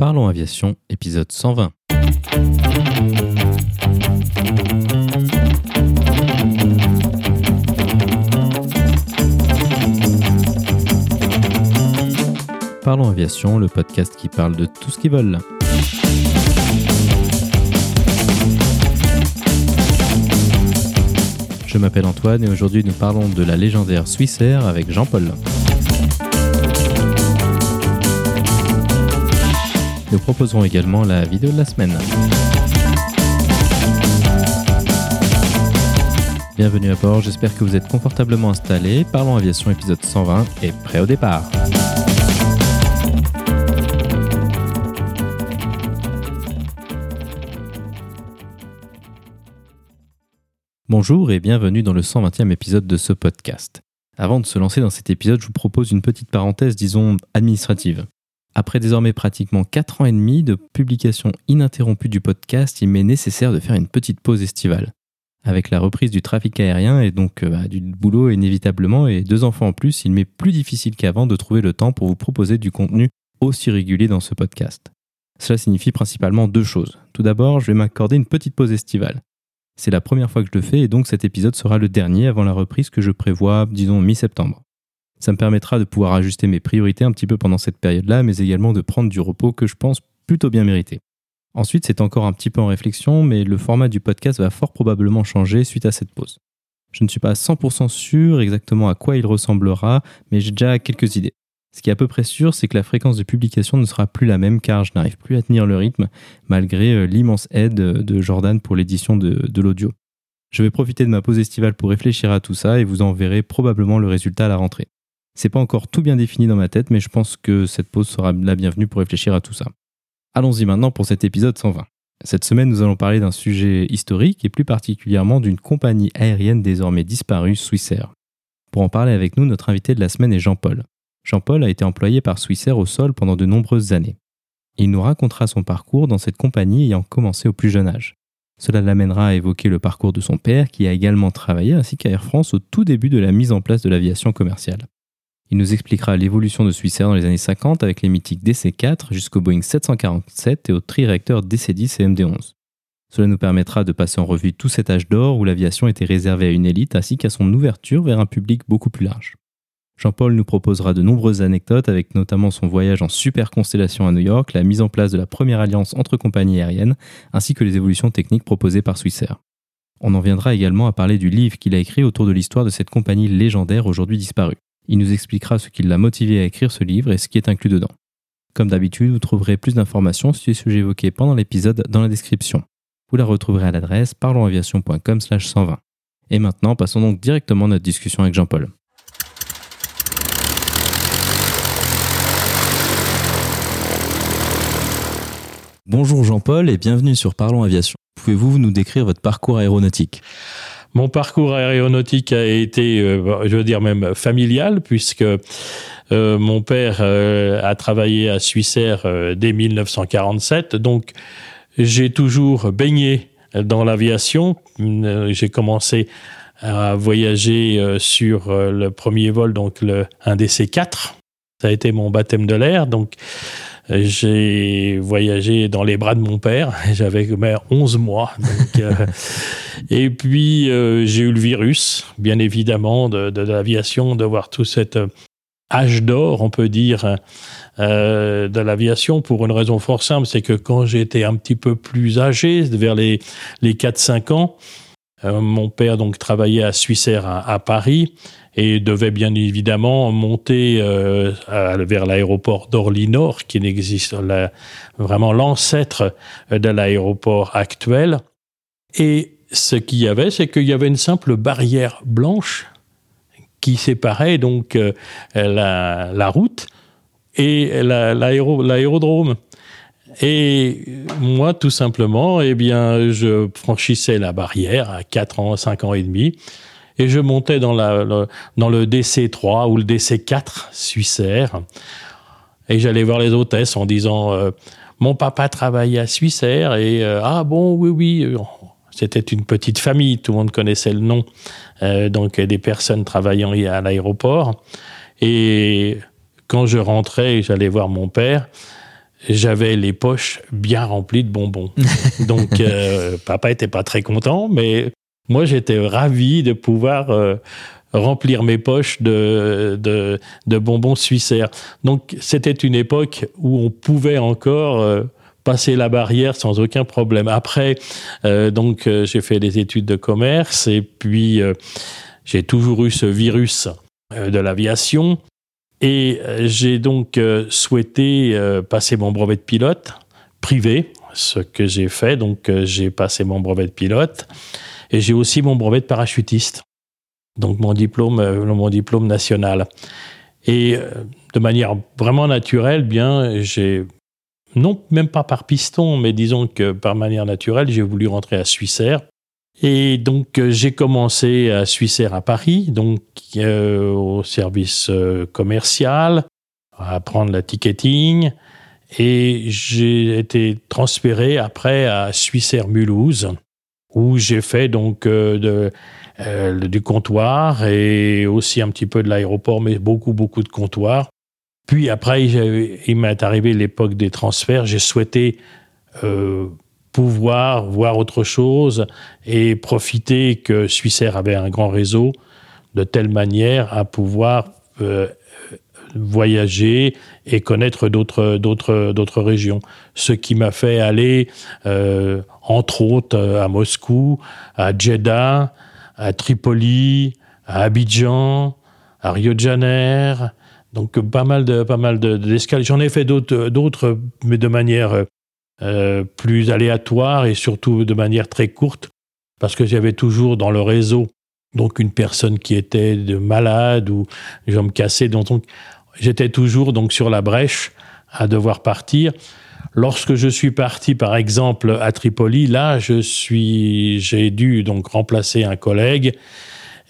Parlons Aviation, épisode 120. Parlons Aviation, le podcast qui parle de tout ce qui vole. Je m'appelle Antoine et aujourd'hui nous parlons de la légendaire Swissair avec Jean-Paul. Nous proposerons également la vidéo de la semaine. Bienvenue à bord, j'espère que vous êtes confortablement installés. Parlons Aviation épisode 120 et prêt au départ. Bonjour et bienvenue dans le 120e épisode de ce podcast. Avant de se lancer dans cet épisode, je vous propose une petite parenthèse, disons, administrative. Après désormais pratiquement 4 ans et demi de publication ininterrompue du podcast, il m'est nécessaire de faire une petite pause estivale. Avec la reprise du trafic aérien et donc euh, bah, du boulot inévitablement et deux enfants en plus, il m'est plus difficile qu'avant de trouver le temps pour vous proposer du contenu aussi régulier dans ce podcast. Cela signifie principalement deux choses. Tout d'abord, je vais m'accorder une petite pause estivale. C'est la première fois que je le fais et donc cet épisode sera le dernier avant la reprise que je prévois, disons, mi-septembre. Ça me permettra de pouvoir ajuster mes priorités un petit peu pendant cette période-là, mais également de prendre du repos que je pense plutôt bien mérité. Ensuite, c'est encore un petit peu en réflexion, mais le format du podcast va fort probablement changer suite à cette pause. Je ne suis pas 100% sûr exactement à quoi il ressemblera, mais j'ai déjà quelques idées. Ce qui est à peu près sûr, c'est que la fréquence de publication ne sera plus la même car je n'arrive plus à tenir le rythme, malgré euh, l'immense aide de Jordan pour l'édition de, de l'audio. Je vais profiter de ma pause estivale pour réfléchir à tout ça et vous en verrez probablement le résultat à la rentrée. C'est pas encore tout bien défini dans ma tête, mais je pense que cette pause sera la bienvenue pour réfléchir à tout ça. Allons-y maintenant pour cet épisode 120. Cette semaine, nous allons parler d'un sujet historique et plus particulièrement d'une compagnie aérienne désormais disparue, Swissair. Pour en parler avec nous, notre invité de la semaine est Jean-Paul. Jean-Paul a été employé par Swissair au sol pendant de nombreuses années. Il nous racontera son parcours dans cette compagnie ayant commencé au plus jeune âge. Cela l'amènera à évoquer le parcours de son père qui a également travaillé ainsi qu'à Air France au tout début de la mise en place de l'aviation commerciale. Il nous expliquera l'évolution de Swissair dans les années 50 avec les mythiques DC-4 jusqu'au Boeing 747 et au tri-réacteur DC-10 et MD-11. Cela nous permettra de passer en revue tout cet âge d'or où l'aviation était réservée à une élite ainsi qu'à son ouverture vers un public beaucoup plus large. Jean-Paul nous proposera de nombreuses anecdotes avec notamment son voyage en super constellation à New York, la mise en place de la première alliance entre compagnies aériennes, ainsi que les évolutions techniques proposées par Swissair. On en viendra également à parler du livre qu'il a écrit autour de l'histoire de cette compagnie légendaire aujourd'hui disparue. Il nous expliquera ce qui l'a motivé à écrire ce livre et ce qui est inclus dedans. Comme d'habitude, vous trouverez plus d'informations sur les sujets évoqués pendant l'épisode dans la description. Vous la retrouverez à l'adresse parlonsaviation.com 120. Et maintenant, passons donc directement à notre discussion avec Jean-Paul. Bonjour Jean-Paul et bienvenue sur Parlons Aviation. Pouvez-vous nous décrire votre parcours aéronautique? Mon parcours aéronautique a été, euh, je veux dire même familial, puisque euh, mon père euh, a travaillé à Swissair dès 1947, donc j'ai toujours baigné dans l'aviation. J'ai commencé à voyager sur le premier vol, donc le, un DC-4. Ça a été mon baptême de l'air, donc j'ai voyagé dans les bras de mon père, j'avais 11 mois. Euh, et puis euh, j'ai eu le virus, bien évidemment, de, l'aviation, de voir tout cet euh, âge d'or, on peut dire, de l'aviation, pour une raison fort simple, c'est que quand j'étais un petit peu plus âgé, vers les, les 4-5 ans, mon père donc travaillait à Swissair à Paris, et devait bien évidemment monter euh, vers l'aéroport d'Orly-Nord, qui n'existe vraiment l'ancêtre de l'aéroport actuel. Et ce qu'il y avait, c'est qu'il y avait une simple barrière blanche qui séparait donc euh, la, route et l'aérodrome. et moi, tout simplement, eh bien, je franchissais la barrière à 4 ans, 5 ans et demi et je montais dans, la, le, dans le DC3 ou le DC4 Suissair. Et j'allais voir les hôtesses en disant euh, Mon papa travaillait à Suissair. Et euh, Ah bon, oui, oui. C'était une petite famille, tout le monde connaissait le nom. Euh, donc des personnes travaillant à l'aéroport. Et quand je rentrais, j'allais voir mon père. j'avais les poches bien remplies de bonbons. Donc, euh, papa était pas très content, mais moi, j'étais ravi de pouvoir euh, remplir mes poches de, bonbons suissaires. Donc, c'était une époque où on pouvait encore euh, passer la barrière sans aucun problème. Après, donc, j'ai fait des études de commerce et puis j'ai toujours eu ce virus de l'aviation. Et euh, j'ai donc euh, souhaité euh, passer mon brevet de pilote privé, ce que j'ai fait. Donc j'ai passé mon brevet de pilote et j'ai aussi mon brevet de parachutiste. Donc mon diplôme, mon diplôme national. Et de manière vraiment naturelle, bien, j'ai non même pas par piston, mais disons que par manière naturelle, j'ai voulu rentrer à Suissair et donc euh, j'ai commencé à Suissair à Paris, donc euh, au service euh, commercial, à apprendre la ticketing, et j'ai été transféré après à Suissair Mulhouse, où j'ai fait donc de, du comptoir et aussi un petit peu de l'aéroport, mais beaucoup beaucoup de comptoir. Puis après, il m'est arrivé l'époque des transferts. J'ai souhaité pouvoir voir autre chose et profiter que Suissair avait un grand réseau de telle manière à pouvoir euh, voyager et connaître d'autres d'autres d'autres régions. Ce qui m'a fait aller euh, entre autres à Moscou, à Jeddah, à Tripoli, à Abidjan, à Rio de Janeiro. Donc pas mal de pas mal d'escales. J'en ai fait d'autres d'autres mais de manière euh, plus aléatoire et surtout de manière très courte, parce que j'avais toujours dans le réseau donc une personne qui était de malade ou jambes cassées, donc j'étais toujours donc sur la brèche à devoir partir. Lorsque je suis parti, par exemple, à Tripoli, là, je suis, j'ai dû donc remplacer un collègue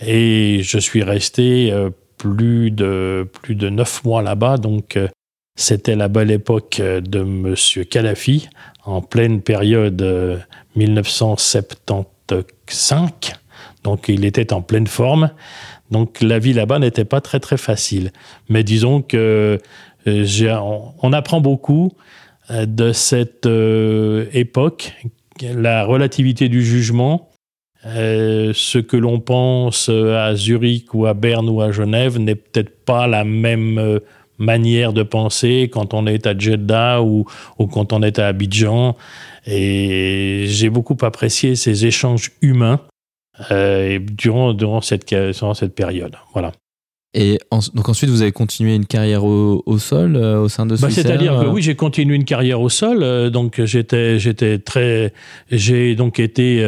et je suis resté euh, plus de plus de neuf mois là-bas. Donc, euh, c'était la belle époque de M. Kadhafi, en pleine période 1975. Euh, Donc il était en pleine forme. Donc la vie là-bas n'était pas très très facile. Mais disons que euh, on, apprend beaucoup euh, de cette époque, la relativité du jugement. ce que l'on pense à Zurich ou à Berne ou à Genève n'est peut-être pas la même manière de penser quand on est à Jeddah ou, ou quand on est à Abidjan. Et j'ai beaucoup apprécié ces échanges humains euh, durant, durant, cette, durant cette période. Voilà. Et donc ensuite, vous avez continué une carrière au, au sol euh, au sein de bah, C'est-à-dire que euh oui, j'ai continué une carrière au sol. Euh, donc j'étais, j'étais très, j'ai donc été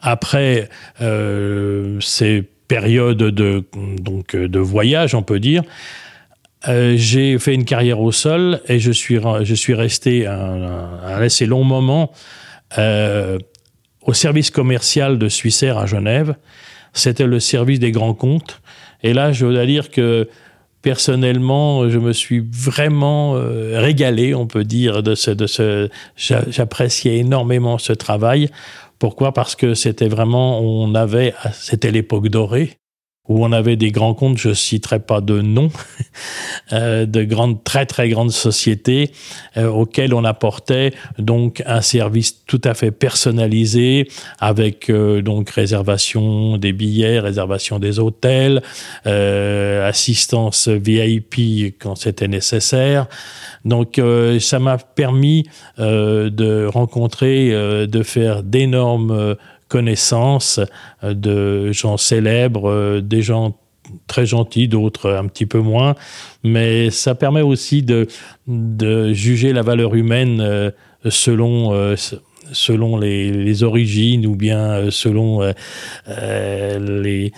après ces périodes de donc de voyage, on peut dire. J'ai fait une carrière au sol et je suis, je suis resté un, assez long moment au service commercial de Suissair à Genève. C'était le service des grands comptes. Et là, je dois dire que personnellement, je me suis vraiment euh, régalé, on peut dire, de ce, de ce, j'appréciais énormément ce travail. Pourquoi? Parce que c'était vraiment, on avait, c'était l'époque dorée où on avait des grands comptes, je citerai pas de nom, euh, de grandes, très très grandes sociétés euh, auxquelles on apportait donc un service tout à fait personnalisé avec euh, donc réservation des billets, réservation des hôtels, assistance VIP quand c'était nécessaire. Donc ça m'a permis de rencontrer, de faire d'énormes connaissance euh, de gens célèbres, euh, des gens très gentils, d'autres un petit peu moins, mais ça permet aussi de, de juger la valeur humaine euh, selon selon les, origines ou bien selon les,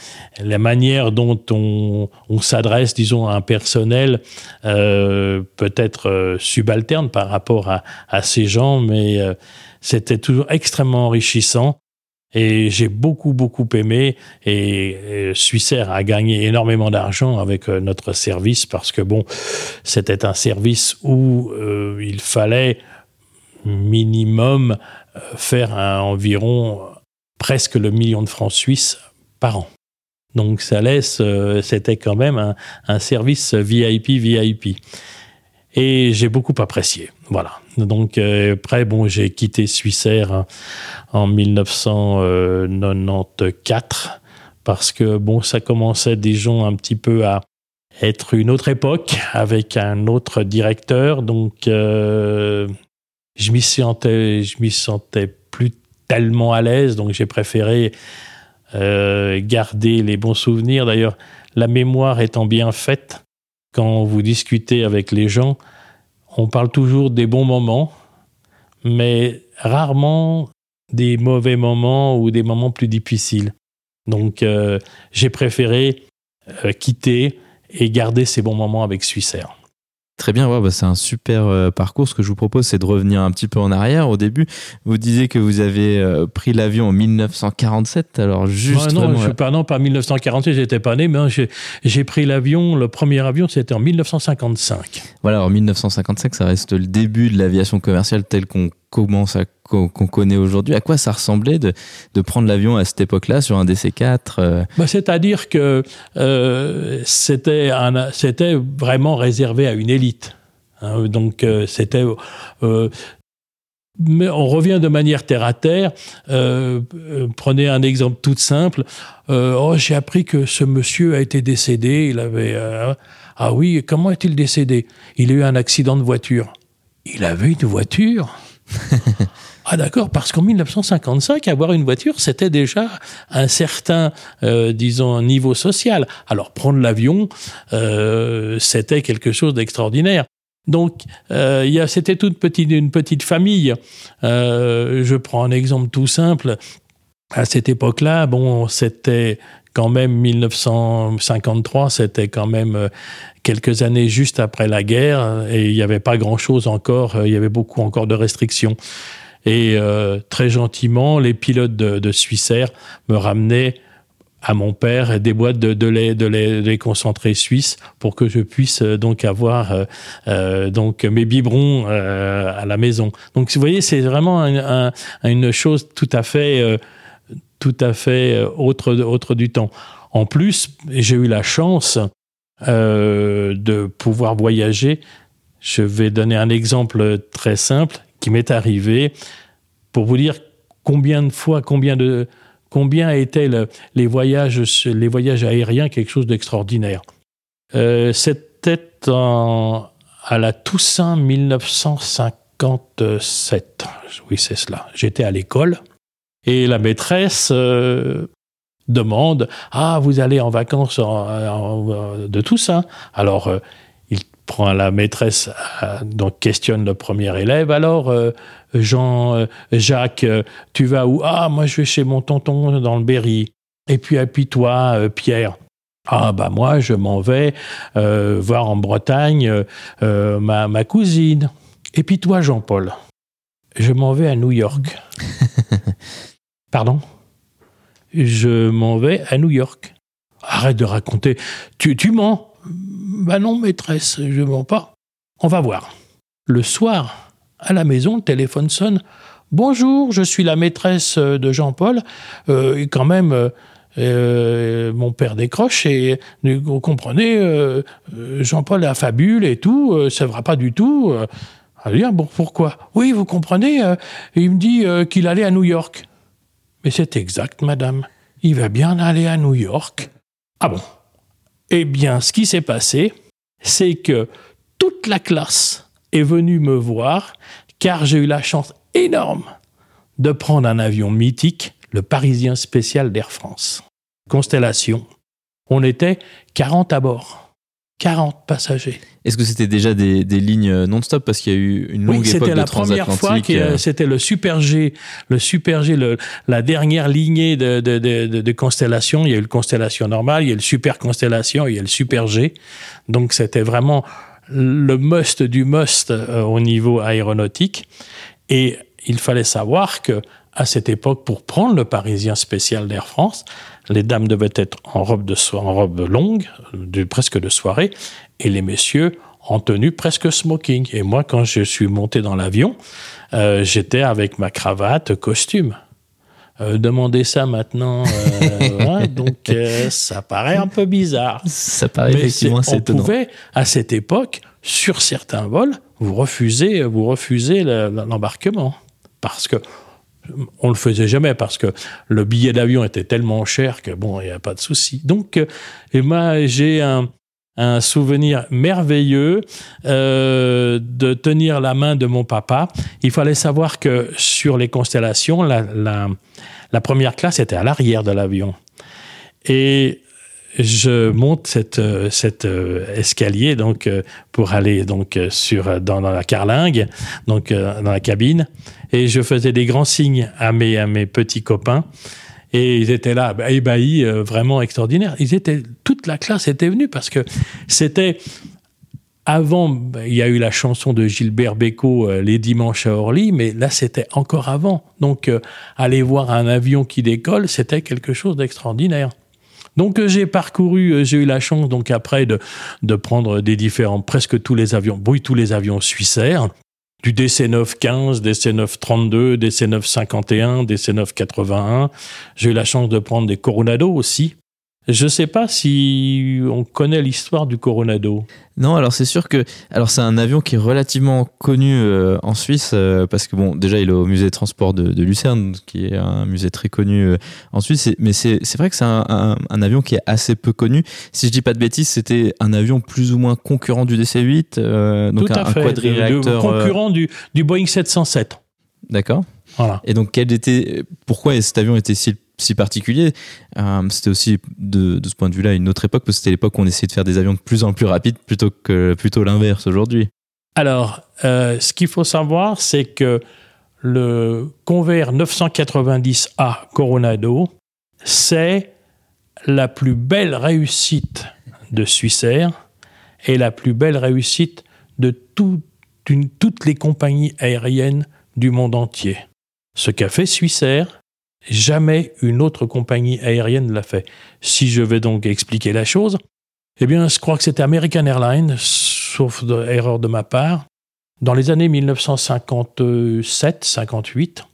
la manière dont on, on s'adresse, disons, à un personnel peut-être subalterne par rapport à, à ces gens, mais c'était toujours extrêmement enrichissant et j'ai beaucoup, beaucoup aimé. Et, Suissair a gagné énormément d'argent avec euh, notre service parce que, bon, c'était un service où euh, il fallait minimum euh, faire environ presque le million de francs suisses par an. Donc ça laisse, c'était quand même un, un, service VIP, VIP. et j'ai beaucoup apprécié. Voilà. Donc après, bon, j'ai quitté Suissair hein, en 1994 parce que bon, ça commençait gens un petit peu à être une autre époque avec un autre directeur. Donc euh, je m'y sentais, je m'y sentais plus tellement à l'aise. Donc j'ai préféré euh, garder les bons souvenirs. D'ailleurs, la mémoire étant bien faite, quand vous discutez avec les gens, on parle toujours des bons moments, mais rarement des mauvais moments ou des moments plus difficiles. Donc euh, j'ai préféré euh, quitter et garder ces bons moments avec Suissair. Très bien, bah, c'est un super euh, parcours. Ce que je vous propose, c'est de revenir un petit peu en arrière. Au début, vous disiez que vous avez euh, pris l'avion en 1947. Alors, juste. non, je, pas, non, pas 1947, j'étais pas né, mais hein, j'ai pris l'avion, le premier avion, c'était en 1955. Voilà, en 1955, ça reste le début de l'aviation commerciale telle qu'on commence à qu'on connaît aujourd'hui. À quoi ça ressemblait de, de prendre l'avion à cette époque-là sur un DC-4 euh? bah, C'est-à-dire que euh, c'était vraiment réservé à une élite. Hein. donc euh, c'était... mais on revient de manière terre à terre. prenez un exemple tout simple. oh, j'ai appris que ce monsieur a été décédé. Il avait ah oui, comment est-il décédé? Il a eu un accident de voiture. Il avait une voiture Ah d'accord, parce qu'en 1955, avoir une voiture, c'était déjà un certain, euh, disons, niveau social. Alors prendre l'avion, euh, c'était quelque chose d'extraordinaire. Donc, euh, c'était toute une petite famille. je prends un exemple tout simple. À cette époque-là, bon, c'était quand même 1953, c'était quand même quelques années juste après la guerre, et il n'y avait pas grand-chose encore, il y avait beaucoup encore de restrictions. Et euh, très gentiment, les pilotes de, de Suissair me ramenaient à mon père des boîtes de, lait, de, lait, concentré suisse pour que je puisse euh, donc avoir euh, donc mes biberons à la maison. Donc vous voyez, c'est vraiment une chose tout à fait tout à fait autre autre du temps. En plus, j'ai eu la chance de pouvoir voyager. Je vais donner un exemple très simple qui m'est arrivé pour vous dire combien de fois, combien de combien étaient les voyages, les voyages aériens quelque chose d'extraordinaire. Euh, c'était à la Toussaint 1957. Oui, c'est cela. J'étais à l'école et la maîtresse euh, demande Ah, vous allez en vacances de Toussaint? Alors, euh, prend la maîtresse, euh, donc questionne le premier élève. Alors, euh, Jean, euh, Jacques, tu vas où Ah, moi je vais chez mon tonton dans le Berry. Et puis, et puis toi, Pierre ah bah moi je m'en vais voir en Bretagne ma, ma, cousine. Et puis toi Jean-Paul, je m'en vais à New York. Pardon? Je m'en vais à New York. Arrête de raconter. Tu, mens. Ben non, maîtresse, je mens pas. On va voir. Le soir, à la maison, le téléphone sonne. Bonjour, je suis la maîtresse de Jean-Paul. Euh, et quand même, euh, euh, mon père décroche et vous comprenez, Jean-Paul est fabule et tout, ça ne va pas du tout. Ah bien, bon, pourquoi? Oui, vous comprenez, il me dit qu'il allait à New York. C'est exact, madame. Il va bien aller à New York. Ah bon eh bien, ce qui s'est passé, c'est que toute la classe est venue me voir car j'ai eu la chance énorme de prendre un avion mythique, le Parisien spécial d'Air France. Constellation. On était 40 à bord. 40 passagers. Est-ce que c'était déjà des, lignes non-stop? Parce qu'il y a eu une longue époque de la première fois que euh, c'était le Super G, le Super G, la dernière lignée de, de, de, constellations. Il y a eu le Constellation normal, il y a eu le Super Constellation, il y a le Super G. Donc c'était vraiment le must du must euh, au niveau aéronautique. Et il fallait savoir que à cette époque, pour prendre le Parisien spécial d'Air France, les dames devaient être en robe, de en robe longue, de, presque de soirée, et les messieurs en tenue presque smoking. Et moi, quand je suis monté dans l'avion, euh, j'étais avec ma cravate, costume. Euh, demander ça maintenant, euh, voilà, donc ça paraît un peu bizarre. Ça paraît Mais effectivement assez on étonnant. pouvait, à cette époque, sur certains vols, vous refusez, vous refusez le- l'embarquement. Parce que on le faisait jamais, parce que le billet d'avion était tellement cher que bon, il n'y a pas de souci. Donc, euh, et moi, j'ai un, souvenir merveilleux euh, de tenir la main de mon papa. Il fallait savoir que sur les constellations, la, la, la première classe était à l'arrière de l'avion. Et je monte euh, cet euh, escalier donc euh, pour aller donc sur dans, la carlingue donc dans la cabine et je faisais des grands signes à mes à mes petits copains et ils étaient là bah, ébahis vraiment extraordinaires ils étaient toute la classe était venue parce que c'était avant, bah, il y a eu la chanson de Gilbert Bécaud, Les Dimanches à Orly, mais là, c'était encore avant. Donc, aller voir un avion qui décolle, c'était quelque chose d'extraordinaire. Donc, euh, j'ai parcouru, euh, j'ai eu la chance, donc après, de, de prendre des différents, presque tous les avions, oui, tous les avions suissaires, du DC-915, DC-932, DC-951, DC-981. J'ai eu la chance de prendre des Coronado aussi. Je ne sais pas si on connaît l'histoire du Coronado. Non, alors c'est sûr que alors c'est un avion qui est relativement connu euh, en Suisse euh, parce que bon déjà il est au musée de transport de, de Lucerne qui est un musée très connu euh, en Suisse mais c'est vrai que c'est un, un- un avion qui est assez peu connu. Si je dis pas de bêtises, c'était un avion plus ou moins concurrent du DC-8 euh, donc Tout un, à un fait. quadriréacteur concurrent du, du Boeing 707. d'accord. Voilà. Et donc, quel était, pourquoi cet avion était si, particulier Euh, C'était aussi, de, de ce point de vue-là, une autre époque, parce que c'était l'époque où on essayait de faire des avions de plus en plus rapides plutôt que plutôt l'inverse aujourd'hui. Alors, euh, ce qu'il faut savoir, c'est que le Convair 990A Coronado, c'est la plus belle réussite de Swissair et la plus belle réussite de toutes les compagnies aériennes du monde entier. Ce qu'a fait Swissair, jamais une autre compagnie aérienne ne l'a fait. Si je vais donc expliquer la chose, eh bien, je crois que c'était American Airlines, sauf erreur de ma part, dans les années 1957-58,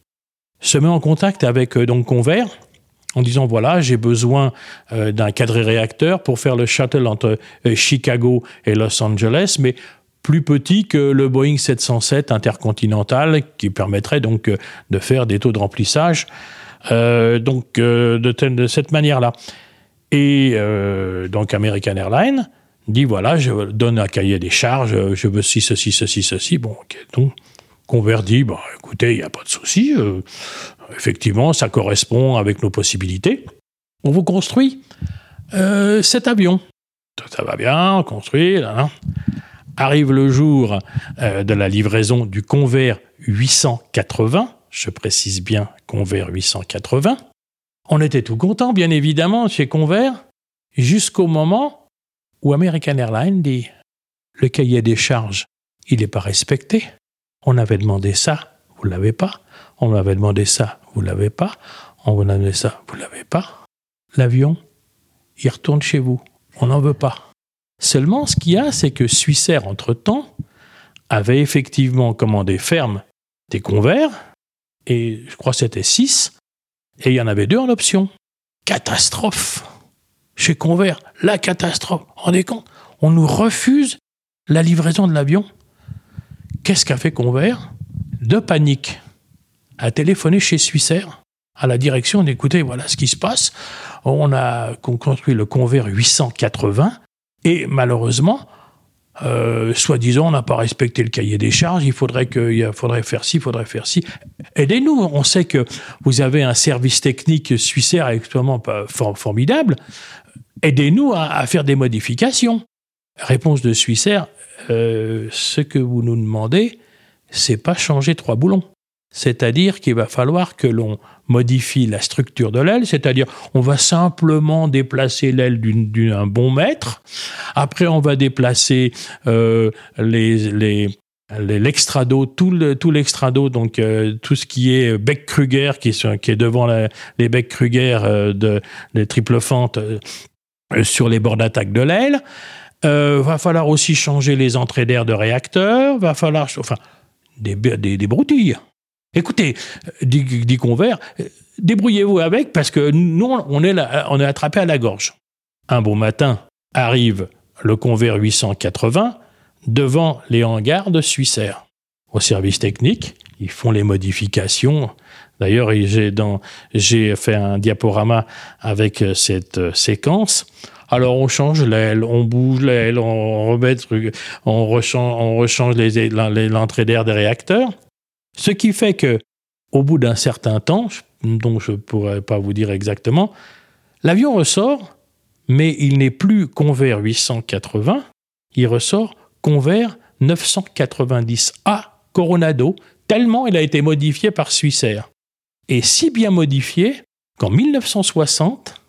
se met en contact avec euh, donc Convair en disant voilà, j'ai besoin euh, d'un quadriréacteur pour faire le shuttle entre euh, Chicago et Los Angeles, mais plus petit que le Boeing 707 intercontinental qui permettrait donc euh, de faire des taux de remplissage donc euh, de, cette manière-là. Et euh, donc American Airlines dit voilà, je donne un cahier des charges, euh, je veux ci, ceci, ceci, ceci. Bon, ok. Donc, Convair dit bah, écoutez, il n'y a pas de souci. euh, effectivement, ça correspond avec nos possibilités. On vous construit euh, cet avion. Ça va bien, on construit. Arrive le jour euh, de la livraison du Convair 880. Je précise bien Convair 880. On était tout content, bien évidemment, chez Convair, jusqu'au moment où American Airlines dit le cahier des charges, il n'est pas respecté. On avait demandé ça, vous l'avez pas. On avait demandé ça, vous l'avez pas. On vous a demandé ça, vous l'avez pas. L'avion, il retourne chez vous. On n'en veut pas. Seulement, ce qu'il y a, c'est que Swissair, entre-temps, avait effectivement commandé ferme des convers, et je crois que c'était 6, et il y en avait deux en option. Catastrophe Chez Convair, la catastrophe. Rendez compte? On nous refuse la livraison de l'avion. Qu'est-ce qu'a fait Convair De panique. A téléphoné chez Swissair à la direction. On dit, Écoutez, voilà ce qui se passe. On a construit le Convair 880 et malheureusement, euh, soi-disant, on n'a pas respecté le cahier des charges, il faudrait, que, il faudrait faire ci, il faudrait faire ci. Aidez-nous, on sait que vous avez un service technique suissaire extrêmement for- formidable. Aidez-nous à, à faire des modifications. Réponse de Suissair, euh, ce que vous nous demandez, c'est pas changer trois boulons. C'est-à-dire qu'il va falloir que l'on modifie la structure de l'aile, c'est-à-dire on va simplement déplacer l'aile d'un bon mètre, après on va déplacer euh, les, les, les- l'extrado, tout, le, l'extrado, donc euh, tout ce qui est est sur- qui est devant les bec-Kruger euh, de, des triples fentes euh, sur les bords d'attaque de l'aile. Va falloir aussi changer les entrées d'air de réacteur, va falloir, enfin, des broutilles. Écoutez, dit, dit Convert, débrouillez-vous avec parce que nous, on est, on est attrapé à la gorge. Un beau matin, arrive le Convair 880 devant les hangars de Suissair. Au service technique, ils font les modifications. D'ailleurs, j'ai fait un diaporama avec cette séquence. Alors on change l'aile, on bouge l'aile, on remet on rechange, on rechange l'entrée d'air des réacteurs. Ce qui fait que, au bout d'un certain temps, dont je ne pourrais pas vous dire exactement, l'avion ressort, mais il n'est plus Convair 880, il ressort Convair 990A Coronado, tellement il a été modifié par Swissair. Et si bien modifié qu'en 1960,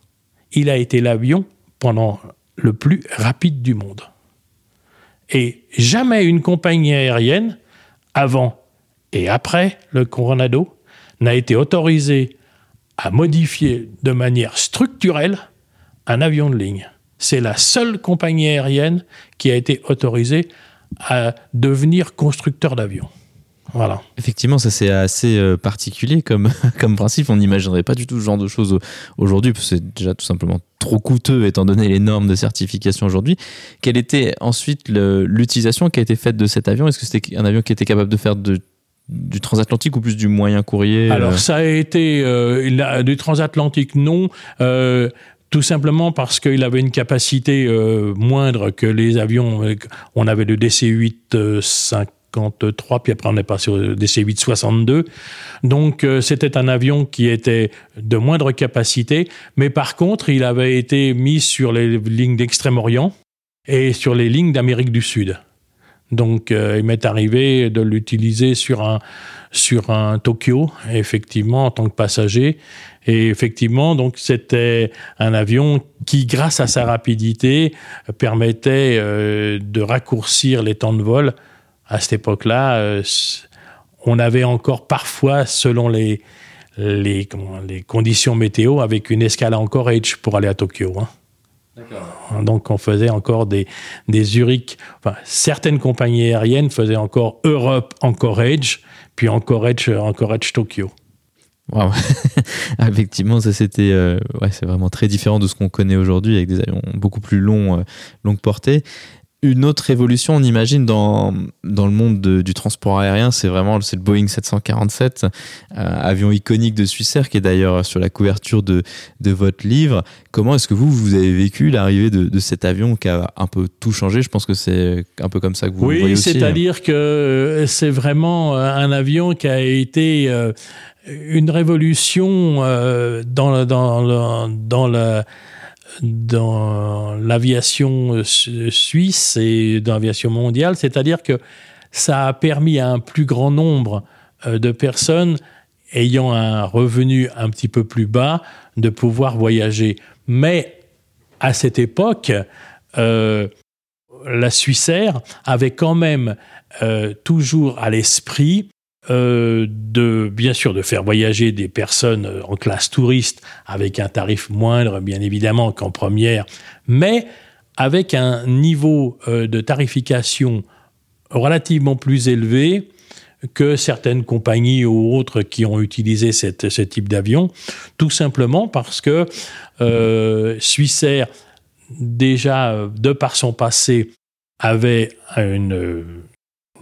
il a été l'avion pendant le plus rapide du monde. Et jamais une compagnie aérienne, avant et après le Coronado, n'a été autorisée à modifier de manière structurelle un avion de ligne. C'est la seule compagnie aérienne qui a été autorisée à devenir constructeur d'avions. Voilà. Effectivement, ça c'est assez euh, particulier comme, comme principe. On n'imaginerait pas du tout ce genre de choses aujourd'hui, parce c'est déjà tout simplement trop coûteux étant donné les normes de certification aujourd'hui. Quelle était ensuite l'utilisation qui a été faite de cet avion? Est-ce que c'était un avion qui était capable de faire de, du transatlantique ou plus du moyen courrier euh? Alors ça a été euh, du transatlantique, non. tout simplement parce qu'il avait une capacité moindre que les avions. On avait le DC-8 5 puis après on est passé au DC-862. Donc euh, c'était un avion qui était de moindre capacité, mais par contre il avait été mis sur les lignes d'Extrême-Orient et sur les lignes d'Amérique du Sud. Donc euh, il m'est arrivé de l'utiliser sur un, sur un Tokyo, effectivement, en tant que passager. Et effectivement, donc c'était un avion qui, grâce à sa rapidité, permettait euh, de raccourcir les temps de vol à cette époque-là, euh, on avait encore parfois, selon les, les, conditions météo, avec une escale en Edge pour aller à Tokyo. Hein. Donc on faisait encore des, des Zurich. Enfin, certaines compagnies aériennes faisaient encore Europe Edge, puis encore Edge, Edge Tokyo. Wow. Effectivement, ça c'était, euh, ouais, c'est vraiment très différent de ce qu'on connaît aujourd'hui avec des avions beaucoup plus longs, euh, longue portée une autre évolution, on imagine, dans, dans le monde du transport aérien, c'est vraiment le Boeing 747, euh, avion iconique de Swissair, qui est d'ailleurs sur la couverture de, de votre livre. Comment est-ce que vous, vous avez vécu l'arrivée de, cet avion qui a un peu tout changé? Je pense que c'est un peu comme ça que vous oui, le voyez aussi. Oui, c'est-à-dire que euh, c'est vraiment euh, un avion qui a été une révolution dans, dans, dans la dans l'aviation euh, suisse et dans l'aviation mondiale, c'est-à-dire que ça a permis à un plus grand nombre euh, de personnes ayant un revenu un petit peu plus bas de pouvoir voyager. Mais à cette époque, euh, la Suissair avait quand même toujours à l'esprit euh, de bien sûr de faire voyager des personnes euh, en classe touriste avec un tarif moindre bien évidemment qu'en première, mais avec un niveau euh, de tarification relativement plus élevé que certaines compagnies ou autres qui ont utilisé cette, ce type d'avion, tout simplement parce que euh, Swissair, déjà de par son passé, avait une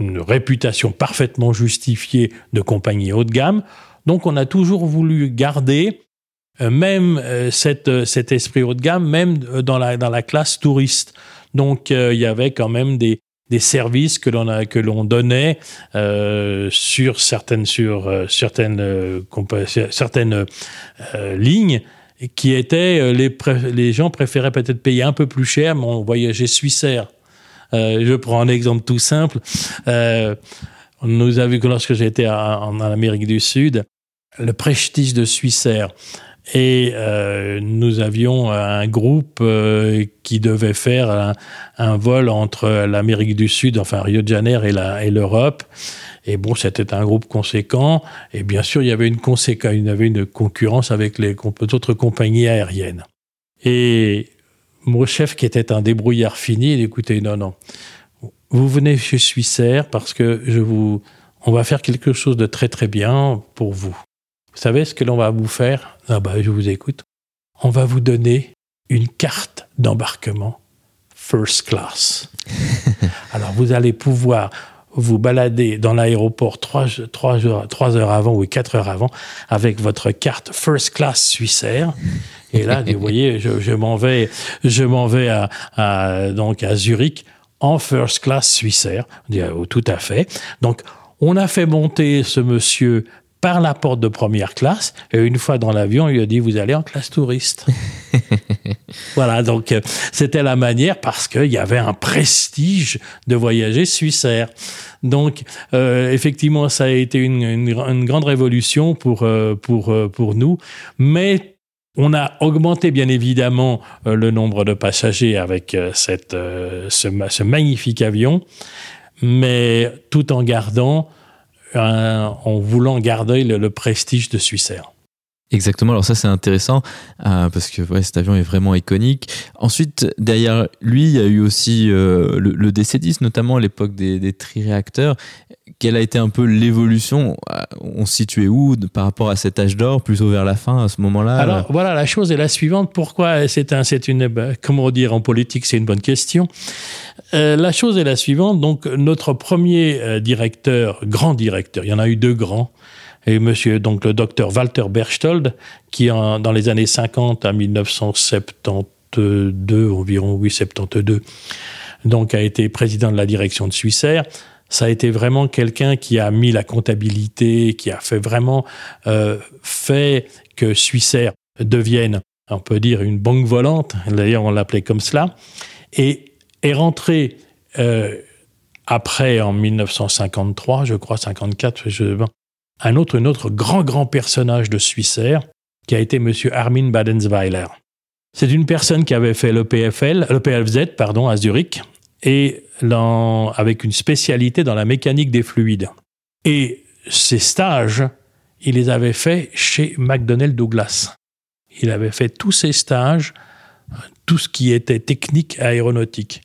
une réputation parfaitement justifiée de compagnie haut de gamme. Donc on a toujours voulu garder euh, même euh, euh, cet esprit haut de gamme, même dans la, dans la classe touriste. Donc il y avait quand même des, des services que l'on que l'on donnait sur certaines sur certaines certaines lignes qui étaient les les gens préféraient peut-être payer un peu plus cher mais on voyageait je prends un exemple tout simple. Euh, nous avons vu que lorsque j'étais en, Amérique du Sud, le prestige de Suissair. Et euh, nous avions un groupe qui devait faire un, vol entre l'Amérique du Sud, enfin Rio de Janeiro et l'Europe. Et bon, c'était un groupe conséquent. Et bien sûr, il y avait une, il y avait une concurrence avec les autres compagnies aériennes. Et mon chef, qui était un débrouillard fini, il écoutez, non, non, vous venez chez Suissair parce que je vous, on va faire quelque chose de très très bien pour vous. Vous savez ce que l'on va vous faire? Ah bah, je vous écoute. On va vous donner une carte d'embarquement first class. Alors vous allez pouvoir vous balader dans l'aéroport trois, heures, avant ou quatre heures avant avec votre carte first class suissaire. Et là, vous voyez, je, m'en vais, je m'en vais à, donc à Zurich en first class suissaire. Tout à fait. Donc, on a fait monter ce monsieur par la porte de première classe. Et une fois dans l'avion, il lui a dit Vous allez en classe touriste. voilà, donc euh, c'était la manière parce qu'il y avait un prestige de voyager suissaire. Donc, euh, effectivement, ça a été une, grande révolution pour, euh, pour, pour nous. Mais on a augmenté bien évidemment le nombre de passagers avec cette, ce, magnifique avion, mais tout en gardant en voulant garder le, prestige de Suissair. Exactement, alors ça c'est intéressant euh, parce que ouais, cet avion est vraiment iconique. Ensuite, derrière lui, il y a eu aussi euh, le, DC-10, notamment à l'époque des, des tri-réacteurs. Quelle a été un peu l'évolution? Euh, On se situait où par rapport à cet âge d'or, plutôt vers la fin à ce moment-là? Alors voilà, la chose est la suivante. Pourquoi c'est un, une, bah, comment dire en politique, c'est une bonne question. la chose est la suivante. Donc notre premier directeur, grand directeur, il y en a eu deux grands et monsieur, donc le docteur Walter Berchtold, qui dans les années 50 à 1972, environ, oui, 72, donc a été président de la direction de Suissair. Ça a été vraiment quelqu'un qui a mis la comptabilité, qui a fait vraiment euh, fait que Suissair devienne, on peut dire, une banque volante. D'ailleurs, on l'appelait comme cela. Et est rentré euh, après, en 1953, je crois, 54, je, un autre, un autre grand, grand personnage de Suissair, qui a été M. Armin Badensweiler. C'est une personne qui avait fait le PFL, le PFZ, pardon, à Zurich, et avec une spécialité dans la mécanique des fluides. Et ses stages, il les avait faits chez McDonnell Douglas. Il avait fait tous ses stages, tout ce qui était technique aéronautique.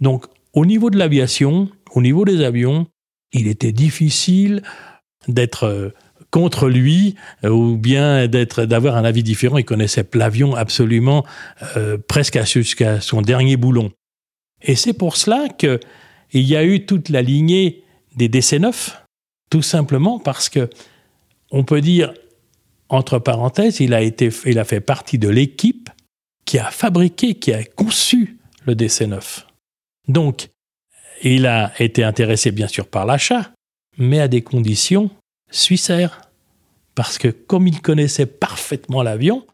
Donc, au niveau de l'aviation, au niveau des avions, il était difficile d'être euh, contre lui euh, ou bien d'être d'avoir un avis différent. Il connaissait l'avion absolument euh, presque jusqu'à son dernier boulon. Et c'est pour cela qu'il y a eu toute la lignée des DC-9, tout simplement parce que on peut dire entre parenthèses, il a été, il a fait partie de l'équipe qui a fabriqué, qui a conçu le DC-9. Donc, il a été intéressé bien sûr par l'achat, mais à des conditions suissaires. Parce que comme il connaissait parfaitement l'avion,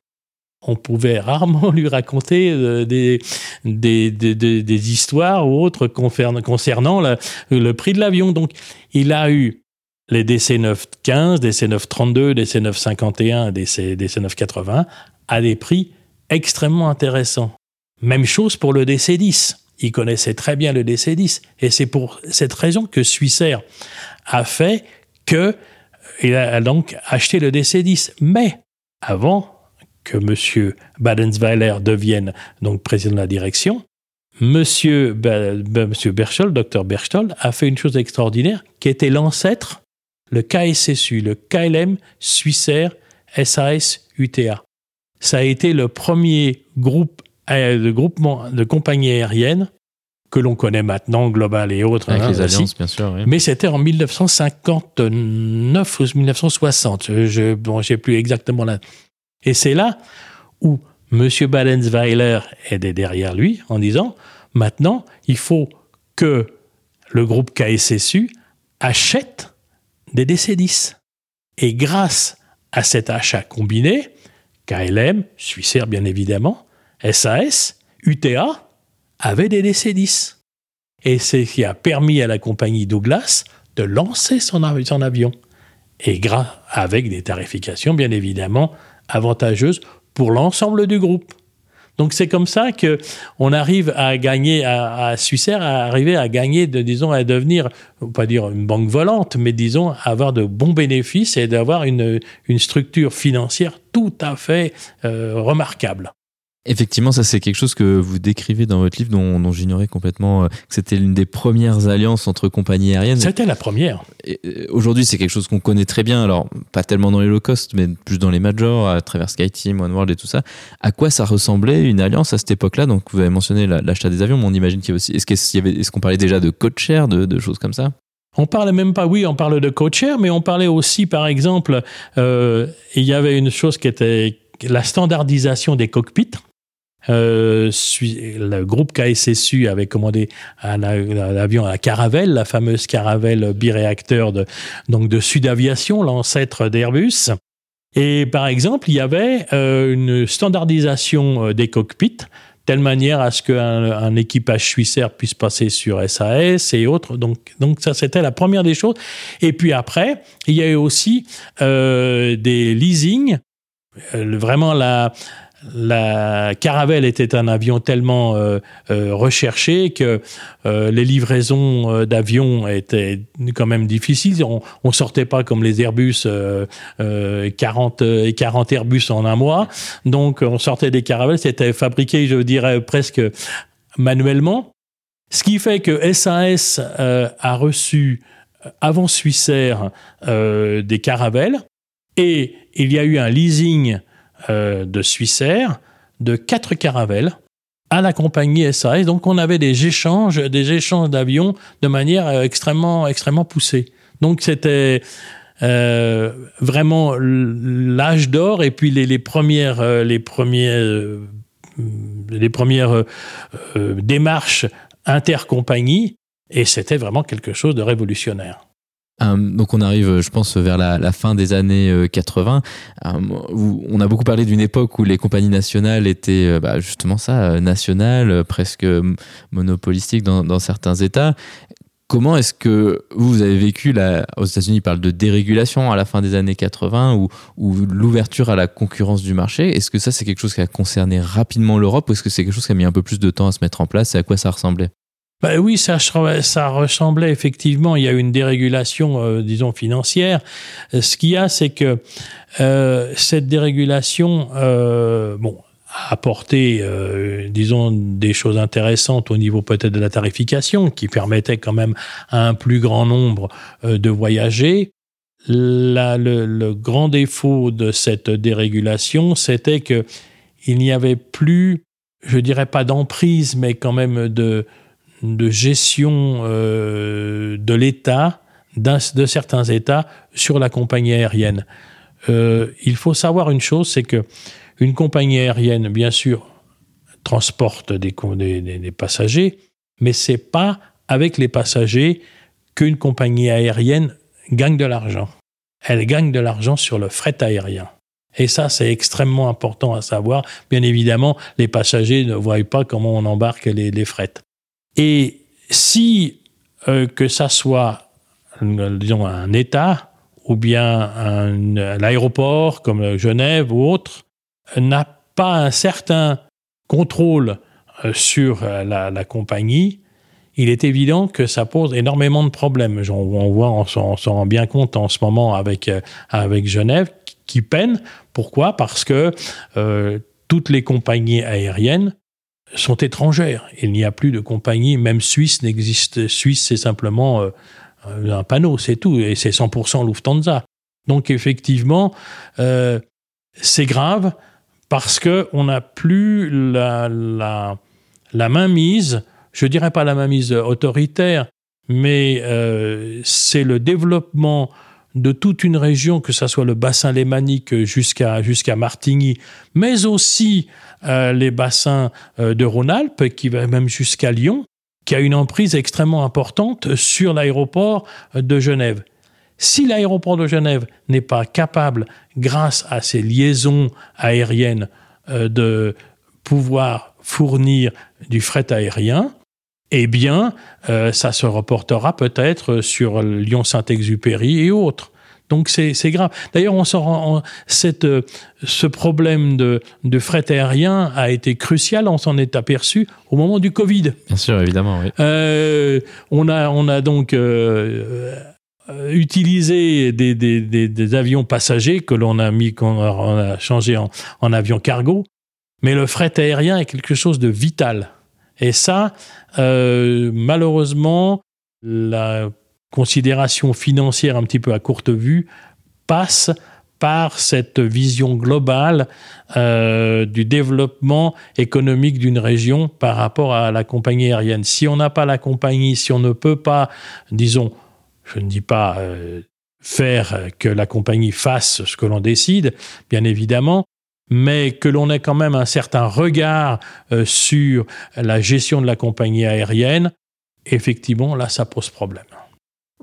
on pouvait rarement lui raconter euh, des, des, des, histoires ou autres concernant le prix de l'avion. Donc, il a eu les DC-915, DC-932, DC-951, DC, DC-980 à des prix extrêmement intéressants. Même chose pour le DC-10. Il connaissait très bien le DC-10. Et c'est pour cette raison que Suissair a fait que il a donc acheté le DC-10. Mais avant que M. Badensweiler devienne donc président de la direction, M. Berchtold, Dr Berchtold, a fait une chose extraordinaire qui était l'ancêtre, le KSSU, le KLM Suissair SAS UTA. Ça a été le premier groupe, euh, de groupement de compagnies aériennes que l'on connaît maintenant, Global et autres. Avec hein, les alliances, bien sûr. Mais c'était en 1959 ou 1960. Je bon, j'ai plus exactement là. Et c'est là où M. Badensweiler est derrière lui en disant maintenant, il faut que le groupe KSSU achète des DC-10. Et grâce à cet achat combiné, KLM, Suissair bien évidemment, SAS, UTA, avait des DC-10. Et c'est ce qui a permis à la compagnie Douglas de lancer son, avion. Et avec des tarifications, bien évidemment, avantageuses pour l'ensemble du groupe. Donc c'est comme ça que on arrive à gagner, à, à à arriver à gagner, de, disons, à devenir, pas dire une banque volante, mais disons avoir de bons bénéfices et d'avoir une, structure financière tout à fait euh, remarquable. Effectivement, ça c'est quelque chose que vous décrivez dans votre livre dont, j'ignorais complètement euh, que c'était l'une des premières alliances entre compagnies aériennes. C'était la première. Euh, aujourd'hui, c'est quelque chose qu'on connaît très bien, alors pas tellement dans les low cost, mais plus dans les majors, à travers SkyTeam, OneWorld et tout ça. À quoi ça ressemblait une alliance à cette époque-là? Donc vous avez mentionné l'achat des avions, mais on imagine qu'il y avait aussi. Est-ce qu'on parlait déjà de coach de, de choses comme ça? On parlait même pas, oui, on parlait de co-chair, mais on parlait aussi, par exemple, euh, il y avait une chose qui était la standardisation des cockpits. Euh, le groupe KSSU avait commandé un, avion à Caravelle, la fameuse Caravelle biréacteur de, donc de Sudaviation, l'ancêtre d'Airbus. Et par exemple, il y avait euh, une standardisation des cockpits telle manière à ce qu'un un équipage suissaire puisse passer sur SAS et autres. Donc, donc ça, c'était la première des choses. Et puis après, il y a eu aussi euh, des leasing. Euh, vraiment, la, la Caravelle était un avion tellement euh, euh, recherché que euh, les livraisons d'avions étaient quand même difficiles. On, ne sortait pas comme les Airbus 40 40 Airbus en un mois. Donc on sortait des Caravelles, c'était fabriqué, je dirais presque manuellement. Ce qui fait que SAS a reçu avant Swissair des Caravelles et il y a eu un leasing euh, de Swissair de quatre caravelles à la compagnie SAS. Donc on avait des échanges, des échanges d'avions de manière euh, extrêmement, extrêmement poussée. Donc c'était euh, vraiment l'âge d'or et puis les, premières, les premières, les premières démarches intercompagnies et c'était vraiment quelque chose de révolutionnaire. Euh, donc on arrive, je pense, vers la, fin des années 80. Euh, euh, on a beaucoup parlé d'une époque où les compagnies nationales étaient bah, justement ça, nationales, presque monopolistiques dans, certains États. Comment est-ce que vous avez vécu, la, aux États-Unis, ils parlent de dérégulation à la fin des années 80 ou, ou l'ouverture à la concurrence du marché? Est-ce que ça, c'est quelque chose qui a concerné rapidement l'Europe ou est-ce que c'est quelque chose qui a mis un peu plus de temps à se mettre en place? Et à quoi ça ressemblait? Bah oui, ça, ressemblait effectivement. Il y a une dérégulation, euh, disons, financière. Euh, ce qu'il y a, c'est que euh, cette dérégulation, bon, a apporté, disons, des choses intéressantes au niveau peut-être de la tarification, qui permettait quand même à un plus grand nombre de voyager. le, le, grand défaut de cette dérégulation, c'était que il n'y avait plus, je dirais pas d'emprise, mais quand même de de gestion euh, de l'État, de certains États, sur la compagnie aérienne. Euh, il faut savoir une chose, c'est que une compagnie aérienne, bien sûr, transporte des, des, passagers, mais c'est pas avec les passagers qu'une compagnie aérienne gagne de l'argent. Elle gagne de l'argent sur le fret aérien. Et ça, c'est extrêmement important à savoir. Bien évidemment, les passagers ne voient pas comment on embarque les, les frettes. Et si euh, que ça soit, disons, un État ou bien l'aéroport comme Genève ou autre, n'a pas un certain contrôle euh, sur euh, la, compagnie, il est évident que ça pose énormément de problèmes. On, voit, on s'en rend bien compte en ce moment avec, avec Genève, qui peine. Pourquoi? Parce que toutes les compagnies aériennes sont étrangères. Il n'y a plus de compagnie, même Suisse n'existe. Suisse, c'est simplement euh, un panneau, c'est tout, et c'est 100% Lufthansa. Donc effectivement, euh, c'est grave parce que on n'a plus la mainmise, je dirais pas la mainmise autoritaire, mais euh, c'est le développement de toute une région, que ce soit le bassin lémanique jusqu'à jusqu'à Martigny, mais aussi euh, les bassins euh, de Rhône-Alpes, qui va même jusqu'à Lyon, qui a une emprise extrêmement importante sur l'aéroport de Genève. Si l'aéroport de Genève n'est pas capable, grâce à ses liaisons aériennes, euh, de pouvoir fournir du fret aérien, eh bien, ça se reportera peut-être sur Lyon-Saint-Exupéry et autres. Donc c'est grave. D'ailleurs, on cette, euh, ce problème de, de, fret aérien a été crucial. On s'en est aperçu au moment du Covid. Bien sûr, évidemment. Oui. Euh, on a on a donc utilisé des, des, des, avions passagers que l'on a mis qu'on a changé en, en avions cargo Mais le fret aérien est quelque chose de vital. Et ça, euh, malheureusement, la considération financière un petit peu à courte vue passe par cette vision globale euh, du développement économique d'une région par rapport à la compagnie aérienne. Si on n'a pas la compagnie, si on ne peut pas, disons, je ne dis pas euh, faire que la compagnie fasse ce que l'on décide, bien évidemment, mais que l'on ait quand même un certain regard euh, sur la gestion de la compagnie aérienne, effectivement, là, ça pose problème.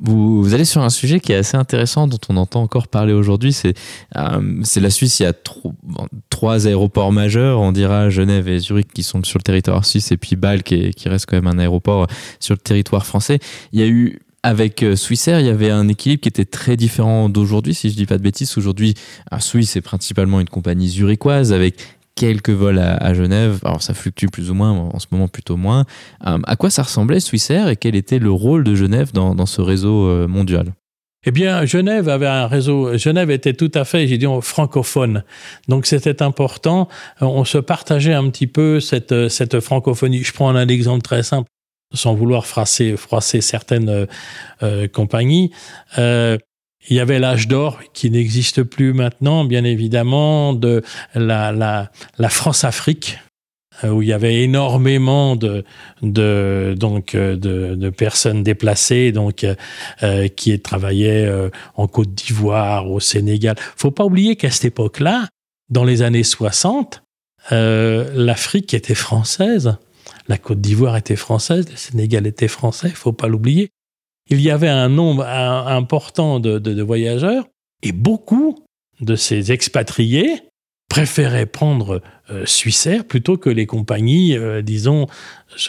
Vous, allez sur un sujet qui est assez intéressant, dont on entend encore parler aujourd'hui. C'est euh, la Suisse. Il y a trois aéroports majeurs, on dira Genève et Zurich, qui sont sur le territoire suisse, et puis Bâle, qui, reste quand même un aéroport sur le territoire français. Il y a eu avec euh, Swissair, il y avait un équilibre qui était très différent d'aujourd'hui, si je dis pas de bêtises. Aujourd'hui, Suisse est principalement une compagnie zurichoise avec quelques vols à, Genève. Alors ça fluctue plus ou moins, en ce moment plutôt moins. Euh, à quoi ça ressemblait Swissair et quel était le rôle de Genève dans, ce réseau euh, mondial? Eh bien, Genève avait un réseau. Genève était tout à fait, j'ai dit, francophone. Donc, c'était important. On se partageait un petit peu cette, cette francophonie. Je prends un exemple très simple sans vouloir froisser, froisser certaines euh, euh, compagnies. Euh, il y avait l'âge d'or qui n'existe plus maintenant, bien évidemment, de la, France-Afrique, où il y avait énormément de, donc, de, de personnes déplacées donc, euh, qui travaillaient en Côte d'Ivoire, au Sénégal. faut pas oublier qu'à cette époque-là, dans les années 60, l'Afrique était française. La Côte d'Ivoire était française, le Sénégal était français, faut pas l'oublier. Il y avait un nombre important de, voyageurs et beaucoup de ces expatriés préféraient prendre euh, plutôt que les compagnies, euh, disons,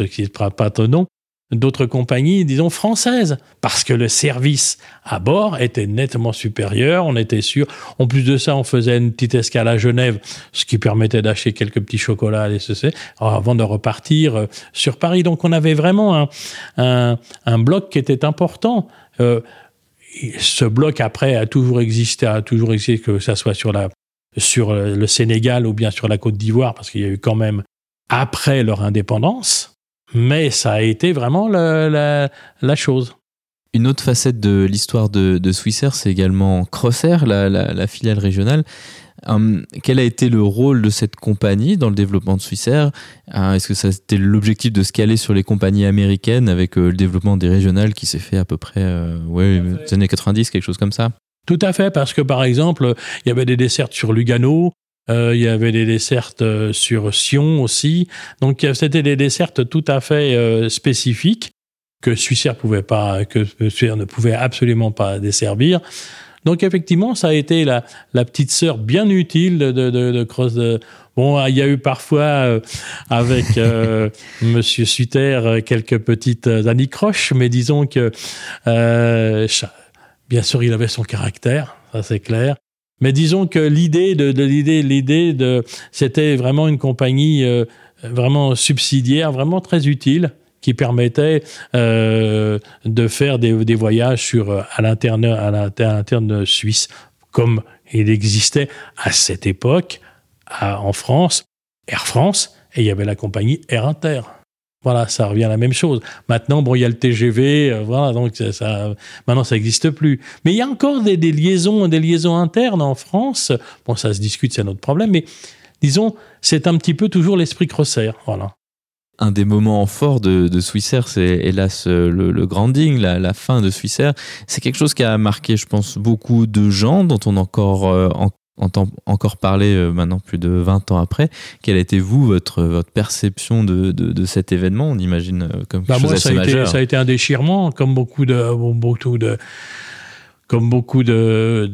qui n'est pas, pas nom, d'autres compagnies, disons, françaises, parce que le service à bord était nettement supérieur, on était sûr. En plus de ça, on faisait une petite escale à Genève, ce qui permettait d'acheter quelques petits chocolats et ceci, avant de repartir euh, sur Paris. Donc on avait vraiment un, un, bloc qui était important. Euh, ce bloc, après, a toujours existé, a toujours existé, que ça soit sur, la, sur le Sénégal ou bien sur la Côte d'Ivoire, parce qu'il y a eu quand même, après leur indépendance, mais ça a été vraiment la, chose. Une autre facette de l'histoire de, de Swissair, c'est également Crossair, la, filiale régionale. Hum, quel a été le rôle de cette compagnie dans le développement de Swissair euh, Est-ce que ça c'était l'objectif de scaler sur les compagnies américaines avec euh, le développement des régionales qui s'est fait à peu près euh, ouais, les années 90, quelque chose comme ça? Tout à fait, parce que par exemple, il y avait des desserts sur Lugano, il y avait des dessertes euh, sur Sion aussi. Donc c'était des dessertes tout à fait euh, spécifiques que Suissair pouvait pas, que Suissair ne pouvait absolument pas desservir. Donc effectivement, ça a été la, la petite sœur bien utile de, de, de, Cross. Bon, il y a eu parfois avec Monsieur Sutter quelques petites anicroches, mais disons que bien sûr, il avait son caractère, ça c'est clair. Mais disons que l'idée de, l'idée, l'idée de, c'était vraiment une compagnie euh, vraiment subsidiaire, vraiment très utile, qui permettait euh, de faire des, voyages sur à l'interne, à l'interne suisse, comme il existait à cette époque en France, Air France, et il y avait la compagnie Air Inter. Voilà, ça revient à la même chose. Maintenant, bon, il y a le TGV, euh, voilà, donc ça, maintenant ça n'existe plus. Mais il y a encore des, liaisons, des liaisons internes en France. Bon, ça se discute, c'est notre problème, mais disons, c'est un petit peu toujours l'esprit Crossair, voilà. Un des moments forts de, de Swissair, c'est hélas le, le granding, la, la, fin de Swissair. C'est quelque chose qui a marqué, je pense, beaucoup de gens dont on a encore, euh, entend encore parler euh, maintenant plus de 20 ans après. Quelle a été, vous, votre, votre perception de, de, cet événement? On imagine euh, comme quelque bah, chose ça majeur. ça a été un déchirement, comme beaucoup de... Beaucoup de comme beaucoup de,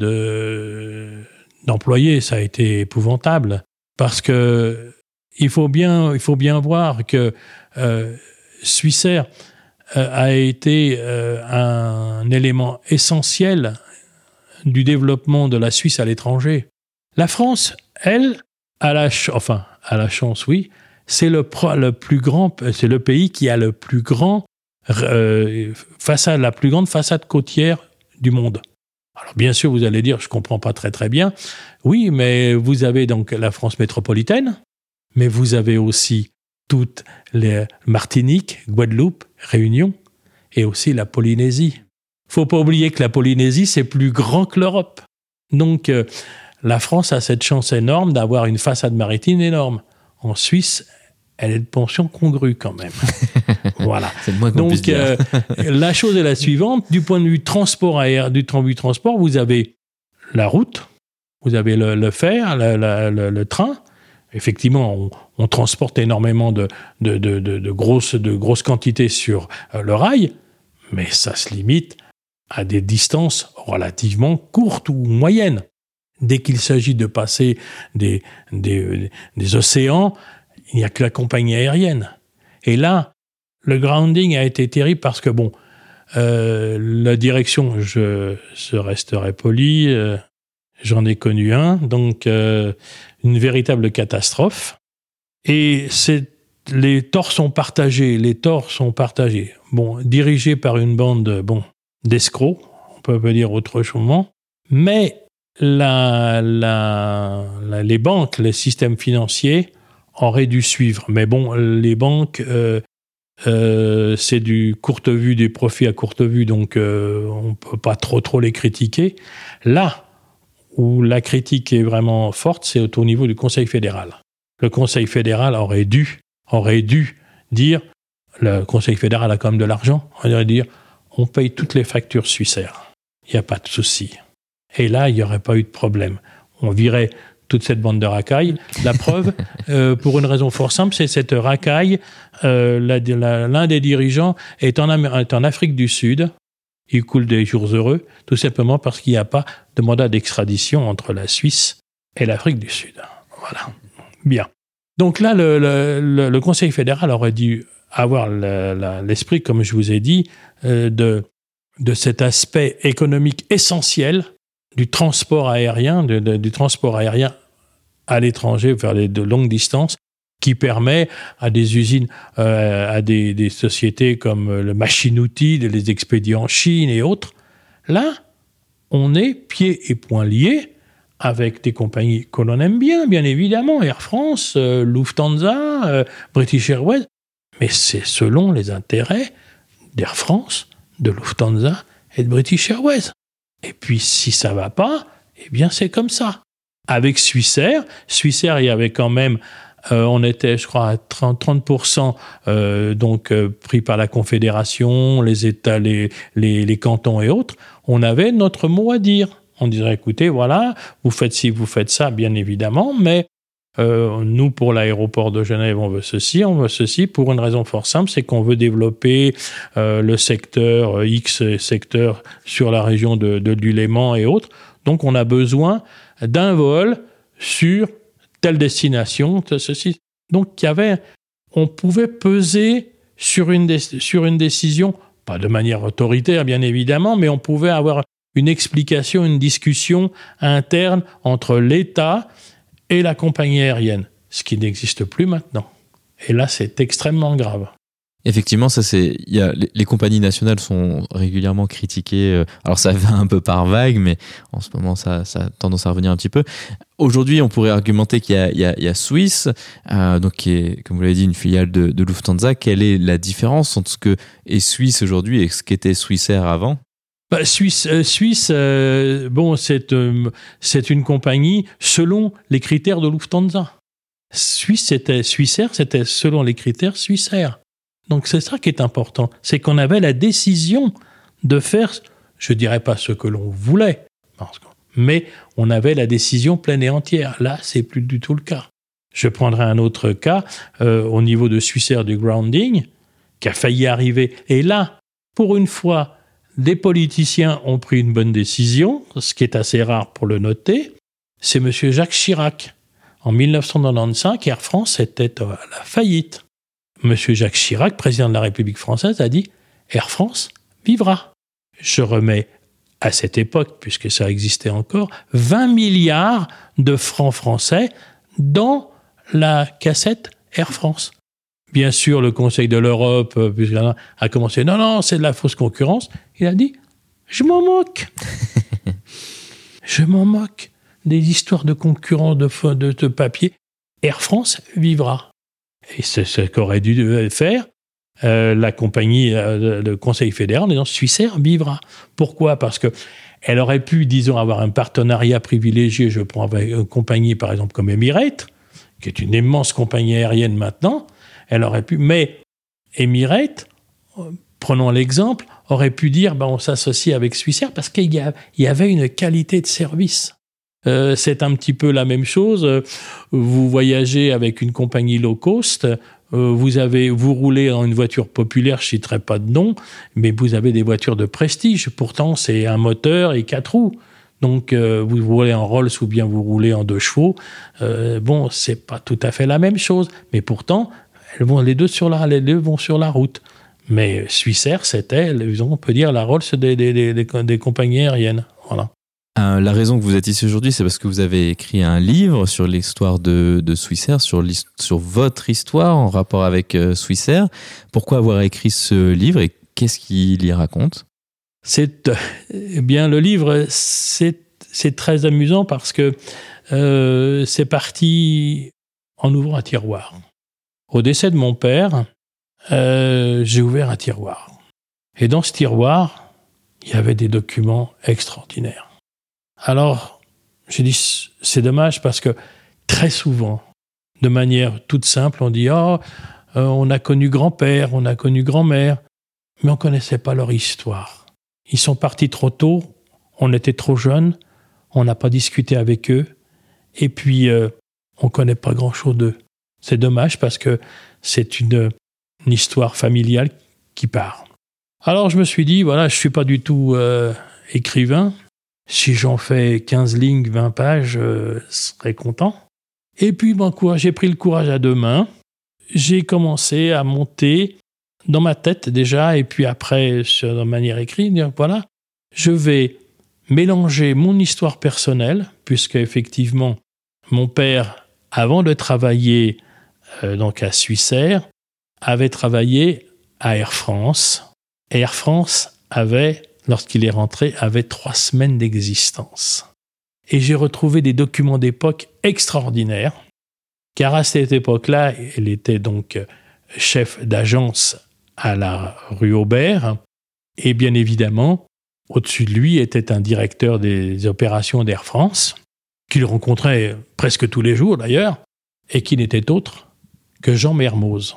d'employés, ça a été épouvantable. Parce que il faut bien, il faut bien voir que euh, euh, a été un élément essentiel du développement de la Suisse à l'étranger. La France, elle, a la, enfin, la chance, oui, c'est le, le, plus grand, c'est le pays qui a le plus grand euh, façade, la plus grande façade côtière du monde. Alors bien sûr, vous allez dire, je comprends pas très très bien. Oui, mais vous avez donc la France métropolitaine, mais vous avez aussi toutes les Martinique, Guadeloupe, Réunion et aussi la Polynésie. Faut pas oublier que la Polynésie c'est plus grand que l'Europe. Donc euh, la France a cette chance énorme d'avoir une façade maritime énorme. En Suisse, elle est de pension congrue quand même. voilà. Donc euh, la chose est la suivante du point de vue transport aérien, du point de vue transport, vous avez la route, vous avez le, fer, le, train. Effectivement, on, transporte énormément de, de, grosses, de grosses quantités sur euh, le rail, mais ça se limite à des distances relativement courtes ou moyennes. Dès qu'il s'agit de passer des, des, océans, il n'y a que la compagnie aérienne. Et là, le grounding a été terrible parce que, bon, euh, la direction, je, je resterai poli, euh, j'en ai connu un, donc euh, une véritable catastrophe. Et les torts sont partagés, les torts sont partagés. Bon, dirigés par une bande, bon, d'escrocs, on peut pas dire autrement, mais les banques, les systèmes financiers auraient dû suivre. Mais bon, les banques, euh, euh, c'est du courte vue, des profits à courte vue, donc euh, on peut pas trop trop les critiquer. Là où la critique est vraiment forte, c'est au niveau du Conseil fédéral. Le Conseil fédéral aurait dû, aurait dû dire, le Conseil fédéral a quand même de l'argent, on aurait dire, on paye toutes les factures suissaires. Il n'y a pas de souci. Et là, il n'y aurait pas eu de problème. On virait toute cette bande de racailles. La preuve, euh, pour une raison fort simple, c'est cette racaille. Euh, l'un des dirigeants est en, est en, Afrique du Sud. Il coule des jours heureux, tout simplement parce qu'il n'y a pas de mandat d'extradition entre la Suisse et l'Afrique du Sud. Voilà. Bien. Donc là, le, le, le Conseil fédéral aurait dû avoir l'esprit, comme je vous ai dit, euh, de, de cet aspect économique essentiel du transport aérien, du transport aérien à l'étranger vers de longues distances, qui permet à des usines, euh, à des, sociétés comme le machine-outil, les expédients en Chine et autres. Là, on est pieds et poings liés avec des compagnies que l'on aime bien, bien évidemment, Air France, euh, Lufthansa, British Airways, mais c'est selon les intérêts d'Air France, de Lufthansa et de British Airways. Et puis si ça va pas, eh bien c'est comme ça. Avec Swissair, Swissair il y avait quand même euh, on était, je crois, à 30, 30% euh, donc euh, pris par la Confédération, les États, les, les, les, cantons et autres. On avait notre mot à dire. On dirait, écoutez, voilà, vous faites ci, vous faites ça, bien évidemment, mais euh, nous, pour l'aéroport de Genève, on veut ceci, on veut ceci, pour une raison fort simple, c'est qu'on veut développer euh, le secteur euh, X secteur sur la région de, de, du Léman et autres. Donc, on a besoin d'un vol sur telle destination, ceci. Donc, y avait, on pouvait peser sur une, sur une décision, pas de manière autoritaire, bien évidemment, mais on pouvait avoir une explication, une discussion interne entre l'État et la compagnie aérienne, ce qui n'existe plus maintenant. Et là, c'est extrêmement grave. Effectivement, ça c'est, y a, les, compagnies nationales sont régulièrement critiquées. Euh, alors ça va un peu par vague, mais en ce moment ça, a tendance à revenir un petit peu. Aujourd'hui, on pourrait argumenter qu'il y, y, y a, Swiss, euh, donc qui est, comme vous l'avez dit, une filiale de, Lufthansa. Quelle est la différence entre ce que est Swiss aujourd'hui et ce qu'était Swissair avant? Bah, Suisse, euh, Suisse euh, bon, c'est euh, une compagnie selon les critères de Lufthansa. Suisse, c'était Swissair, c'était selon les critères Swissair. Donc c'est ça qui est important, c'est qu'on avait la décision de faire, je dirais pas ce que l'on voulait, mais on avait la décision pleine et entière. Là, c'est plus du tout le cas. Je prendrai un autre cas au niveau de Swissair du grounding, qui a failli arriver. Et là, pour une fois, des politiciens ont pris une bonne décision, ce qui est assez rare pour le noter. C'est M. Jacques Chirac. En 1995, Air France était à la faillite. M. Jacques Chirac, président de la République française, a dit Air France vivra. Je remets à cette époque, puisque ça existait encore, 20 milliards de francs français dans la cassette Air France. Bien sûr, le Conseil de l'Europe euh, a commencé, non, non, c'est de la fausse concurrence. Il a dit, je m'en moque. je m'en moque des histoires de concurrence de, de, de papier. Air France vivra. Et c'est ce qu'aurait dû faire euh, la compagnie, euh, le Conseil fédéral, en disant Suissair vivra. Pourquoi? Parce que elle aurait pu, disons, avoir un partenariat privilégié, je prends avec une compagnie par exemple comme Emirates, qui est une immense compagnie aérienne maintenant, elle aurait pu, mais Emirates, prenons l'exemple, aurait pu dire ben, on s'associe avec Suissair parce qu'il y, avait une qualité de service. Euh, c'est un petit peu la même chose. Vous voyagez avec une compagnie low cost, euh, vous avez, vous roulez dans une voiture populaire, je citerai pas de nom, mais vous avez des voitures de prestige. Pourtant, c'est un moteur et quatre roues. Donc, euh, vous roulez en Rolls ou bien vous roulez en deux chevaux. Euh, bon, c'est pas tout à fait la même chose, mais pourtant, elles vont les deux sur la, les deux vont sur la route. Mais Swissair, c'était, on peut dire, la Rolls des, des, des, des compagnies aériennes. Voilà. Euh, la raison que vous êtes ici aujourd'hui, c'est parce que vous avez écrit un livre sur l'histoire de, de Swissair, sur, sur votre histoire en rapport avec euh, Swissair. Pourquoi avoir écrit ce livre et qu'est-ce qu'il y raconte? C'est eh bien le livre, c'est très amusant parce que euh, c'est parti en ouvrant un tiroir. Au décès de mon père, j'ai ouvert un tiroir. Et dans ce tiroir, il y avait des documents extraordinaires. Alors, j'ai dit, c'est dommage parce que très souvent, de manière toute simple, on dit, oh, euh, on a connu grand-père, on a connu grand-mère, mais on ne connaissait pas leur histoire. Ils sont partis trop tôt, on était trop jeunes, on n'a pas discuté avec eux, et puis euh, on ne connaît pas grand-chose d'eux. C'est dommage parce que c'est une, histoire familiale qui part. Alors je me suis dit, voilà, je ne suis pas du tout euh, écrivain, si j'en fais 15 lignes, 20 pages, je serais content. Et puis, ben, j'ai pris le courage à deux mains. J'ai commencé à monter dans ma tête déjà, et puis après, de manière écrite, dire, voilà, je vais mélanger mon histoire personnelle, puisque effectivement, mon père, avant de travailler euh, donc à Suissair, avait travaillé à Air France. Air France avait lorsqu'il est rentré, avait trois semaines d'existence. Et j'ai retrouvé des documents d'époque extraordinaires, car à cette époque-là, il était donc chef d'agence à la rue Aubert, et bien évidemment, au-dessus de lui était un directeur des opérations d'Air France, qu'il rencontrait presque tous les jours d'ailleurs, et qui n'était autre que Jean Mermoz.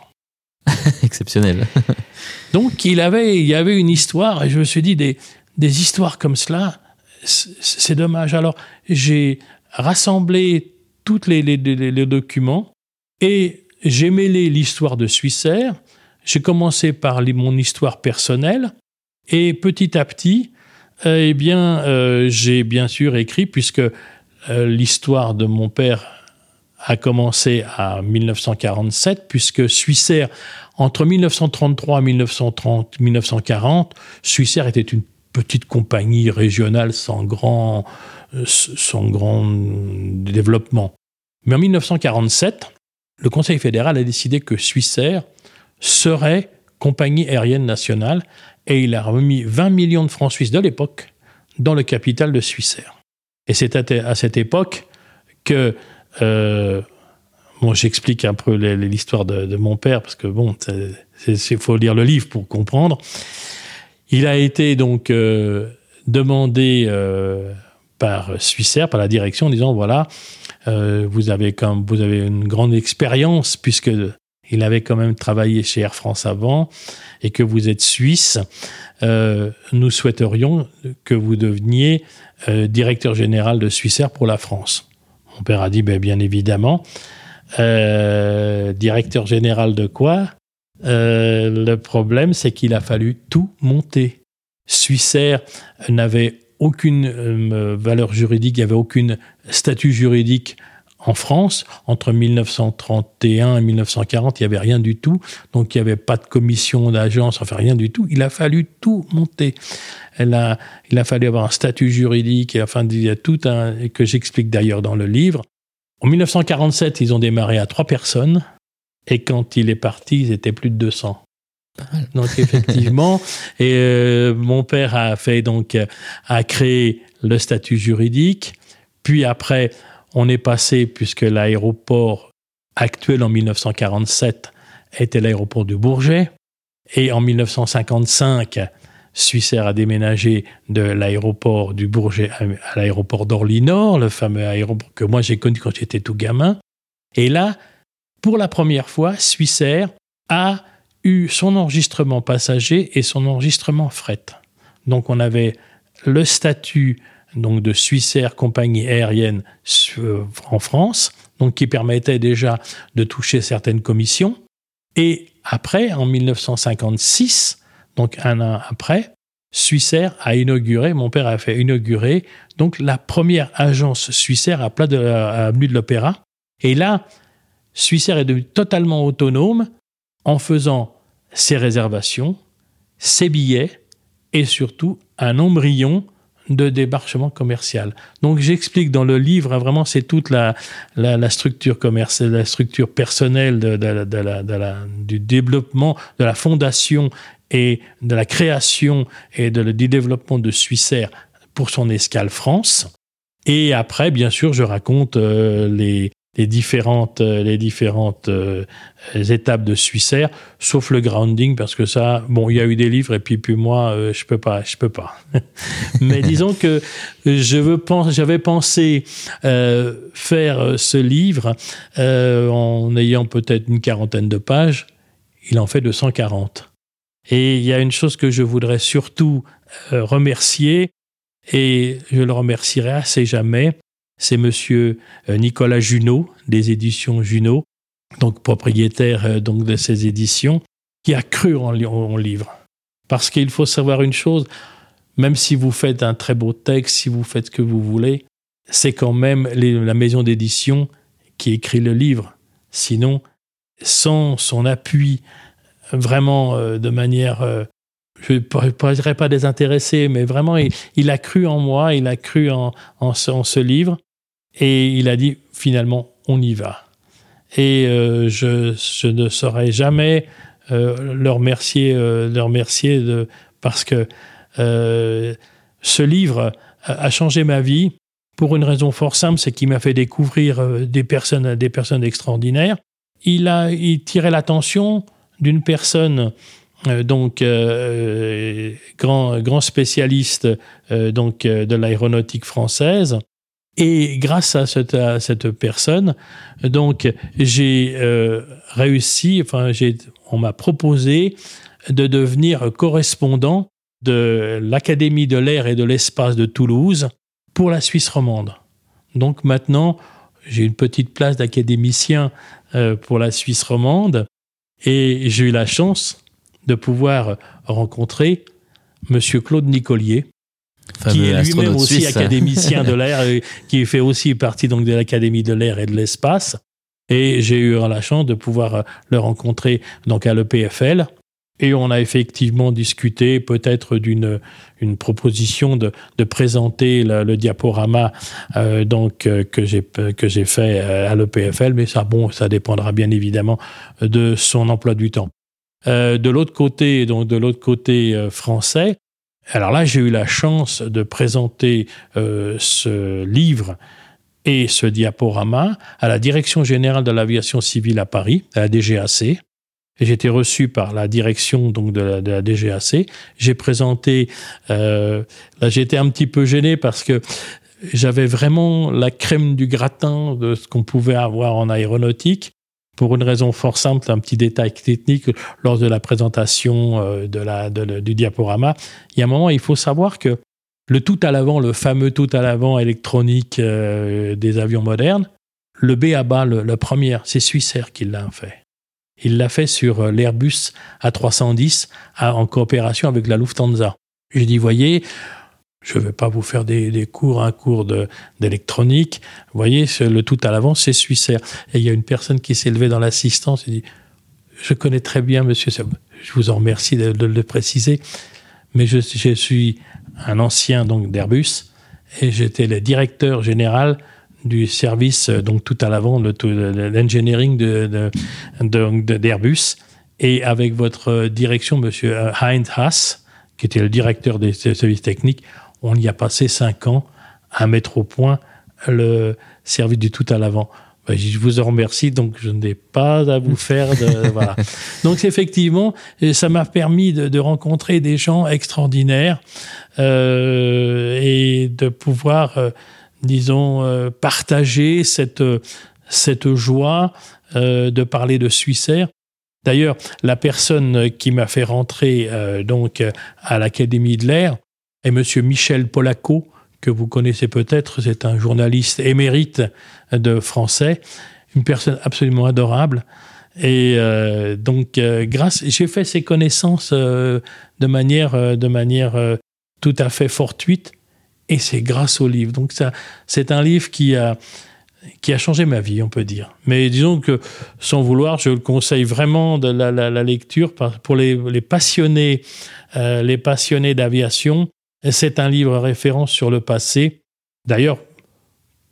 Exceptionnel. Donc il, avait, il y avait une histoire, et je me suis dit, des, des histoires comme cela, c'est dommage. Alors j'ai rassemblé tous les, les, documents et j'ai mêlé l'histoire de Suissair. J'ai commencé par mon histoire personnelle et petit à petit, euh, eh bien, euh, j'ai bien sûr écrit, puisque euh, l'histoire de mon père a commencé à 1947, puisque Suissair, entre 1933 et 1930, 1940, Suissair était une petite compagnie régionale sans grand, sans grand développement. Mais en 1947, le Conseil fédéral a décidé que Suissair serait compagnie aérienne nationale et il a remis 20 millions de francs suisses de l'époque dans le capital de Suissair. Et c'est à, cette époque que euh, j'explique un peu l'histoire de, mon père, parce que bon, il faut lire le livre pour comprendre. Il a été donc euh, demandé euh, par Suissair, par la direction, en disant voilà, vous avez comme vous avez une grande expérience puisque il avait quand même travaillé chez Air France avant et que vous êtes suisse. nous souhaiterions que vous deveniez directeur général de Suissair pour la France. Mon père a dit ben, bien évidemment. Euh, directeur général de quoi? Euh, Le problème, c'est qu'il a fallu tout monter. Suissair n'avait aucune euh, valeur juridique, il n'y avait aucune statut juridique en France, entre 1931 et 1940, il n'y avait rien du tout. Donc, il n'y avait pas de commission d'agence, enfin rien du tout. Il a fallu tout monter. Elle a, il a fallu avoir un statut juridique, et enfin, il y a tout un, que j'explique d'ailleurs dans le livre. En 1947, ils ont démarré à trois personnes, et quand il est parti, ils étaient plus de 200. Donc effectivement, et euh, mon père a fait donc a créé le statut juridique, puis après on est passé puisque l'aéroport actuel en 1947 était l'aéroport du Bourget. Et en 1955, Swissair a déménagé de l'aéroport du Bourget à l'aéroport d'Orly-Nord, le fameux aéroport que moi j'ai connu quand j'étais tout gamin. Et là, pour la première fois, Swissair a eu son enregistrement passager et son enregistrement fret. Donc on avait le statut donc de Swissair compagnie aérienne euh, en France, donc qui permettait déjà de toucher certaines commissions. Et après, en 1956, donc un an après, Swissair a inauguré, mon père a fait inaugurer donc la première agence Swissair à plat de l'avenue de l'Opéra. Et là, Swissair est devenu totalement autonome en faisant ses réservations, ses billets et surtout un embryon de débarchement commercial. Donc j'explique dans le livre, hein, vraiment c'est toute la, la, structure commerciale, la structure personnelle du développement, de la fondation et de la création et du développement de Swissair pour son escale France. Et après, bien sûr, je raconte euh, les, les différentes, euh, les différentes euh, étapes de Swissair, sauf le grounding, parce que ça, bon, il y a eu des livres, et puis, puis moi, euh, je peux pas, je peux pas. Mais disons que je veux j'avais pensé faire ce livre en ayant peut-être une quarantaine de pages. Il en fait 240. Et il y a une chose que je voudrais surtout remercier, et je le remercierai assez jamais, c'est monsieur euh, Nicolas Junot, des éditions Junot, donc propriétaire euh, donc de ces éditions, qui a cru en, en livre. Parce qu'il faut savoir une chose, même si vous faites un très beau texte, si vous faites ce que vous voulez, c'est quand même la maison d'édition qui écrit le livre. Sinon, sans son appui vraiment euh, de manière, je ne dirais pas désintéressée, mais vraiment, il, a cru en moi, il a cru en, en ce livre. Et il a dit finalement, on y va. Et euh, je, je, ne saurais jamais euh, le remercier, euh, le remercier de, parce que euh, ce livre a, changé ma vie pour une raison fort simple, c'est qu'il m'a fait découvrir euh, des personnes, des personnes extraordinaires. Il a il tirait l'attention d'une personne euh, donc grand, grand spécialiste donc de l'aéronautique française et grâce à cette, personne, donc j'ai euh, réussi, enfin on m'a proposé de devenir correspondant de l'Académie de l'air et de l'espace de Toulouse pour la Suisse romande. Donc maintenant, j'ai une petite place d'académicien euh, pour la Suisse romande et j'ai eu la chance de pouvoir rencontrer Monsieur Claude Nicolier, qui est lui-même aussi académicien de l'air, qui fait aussi partie donc de l'Académie de l'air et de l'espace. Et j'ai eu la chance de pouvoir euh, le rencontrer donc à l'EPFL. Et on a effectivement discuté peut-être d'une une proposition de, de présenter le, diaporama euh, donc euh, que j'ai que j'ai fait à l'EPFL, mais ça bon ça dépendra bien évidemment de son emploi du temps. de l'autre côté donc de l'autre côté français, alors là, j'ai eu la chance de présenter euh, ce livre et ce diaporama à la Direction générale de l'aviation civile à Paris, à la DGAC. J'ai été reçu par la direction donc de la, DGAC. J'ai présenté. Euh, là, j'étais un petit peu gêné parce que j'avais vraiment la crème du gratin de ce qu'on pouvait avoir en aéronautique pour une raison fort simple, un petit détail technique, lors de la présentation euh, de la, du diaporama, il y a un moment, il faut savoir que le tout à l'avant, le fameux tout à l'avant électronique euh, des avions modernes, le B à bas, le, premier, c'est Swissair qui l'a fait. Il l'a fait sur euh, l'Airbus A310 en coopération avec la Lufthansa. J'ai dit, voyez, je ne vais pas vous faire des, cours, un cours d'électronique. Vous voyez, le tout à l'avant, c'est Swissair. Et il y a une personne qui s'est levée dans l'assistance et dit Je connais très bien, monsieur, je vous en remercie de, le préciser, mais je, suis un ancien donc d'Airbus et j'étais le directeur général du service donc tout à l'avant l'engineering d'Airbus. De, de, et avec votre direction, monsieur Heinz Haas, qui était le directeur des services techniques, on y a passé cinq ans à mettre au point le service du tout à l'avant. Ben, je vous en remercie, donc je n'ai pas à vous faire de. voilà. Donc, effectivement, ça m'a permis de, rencontrer des gens extraordinaires euh, et de pouvoir, euh, disons, euh, partager cette, cette joie de parler de Suissaire. D'ailleurs, la personne qui m'a fait rentrer donc à l'Académie de l'air est M. Michel Polaco, que vous connaissez peut-être, c'est un journaliste émérite de français, une personne absolument adorable. Et euh, donc, euh, grâce, j'ai fait ses connaissances euh, de manière, de manière tout à fait fortuite, et c'est grâce au livre. Donc, ça, c'est un livre qui a, qui a changé ma vie, on peut dire. Mais disons que, sans vouloir, je le conseille vraiment de la, lecture pour les passionnés, les passionnés d'aviation c'est un livre référence sur le passé. D'ailleurs,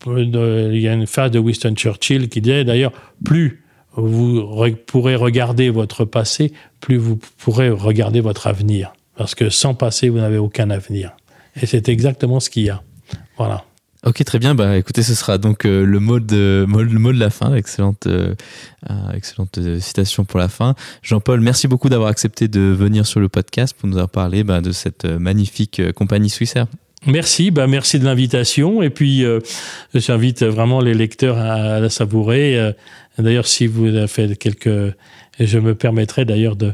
il y a une phrase de Winston Churchill qui disait d'ailleurs, plus vous pourrez regarder votre passé, plus vous pourrez regarder votre avenir. Parce que sans passé, vous n'avez aucun avenir. Et c'est exactement ce qu'il y a. Voilà. Ok, très bien. Bah, écoutez, ce sera donc euh, le, mot de, la fin. Excellente, euh, euh, excellente citation pour la fin. Jean-Paul, merci beaucoup d'avoir accepté de venir sur le podcast pour nous avoir parlé bah, de cette magnifique compagnie suissaire. Merci, bah merci de l'invitation. Et puis, j'invite vraiment les lecteurs à, la savourer. D'ailleurs, si vous avez fait quelques... Je me permettrai d'ailleurs de,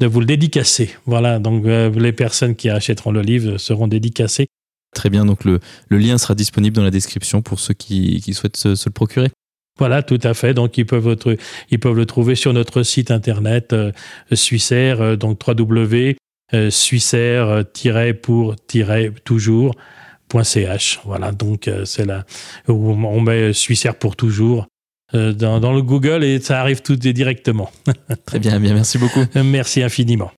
de vous le dédicacer. Voilà, donc les personnes qui achèteront le livre seront dédicacées Très bien, donc le, lien sera disponible dans la description pour ceux qui, souhaitent se, le procurer. Voilà, tout à fait. Donc, ils peuvent, ils peuvent le trouver sur notre site internet euh, Suissaire, euh, donc www.suissaire-pour-toujours.ch. Voilà, donc euh, c'est là où on met Suissaire pour toujours dans, dans, le Google et ça arrive tout directement. Très bien, bien, merci beaucoup. Merci infiniment.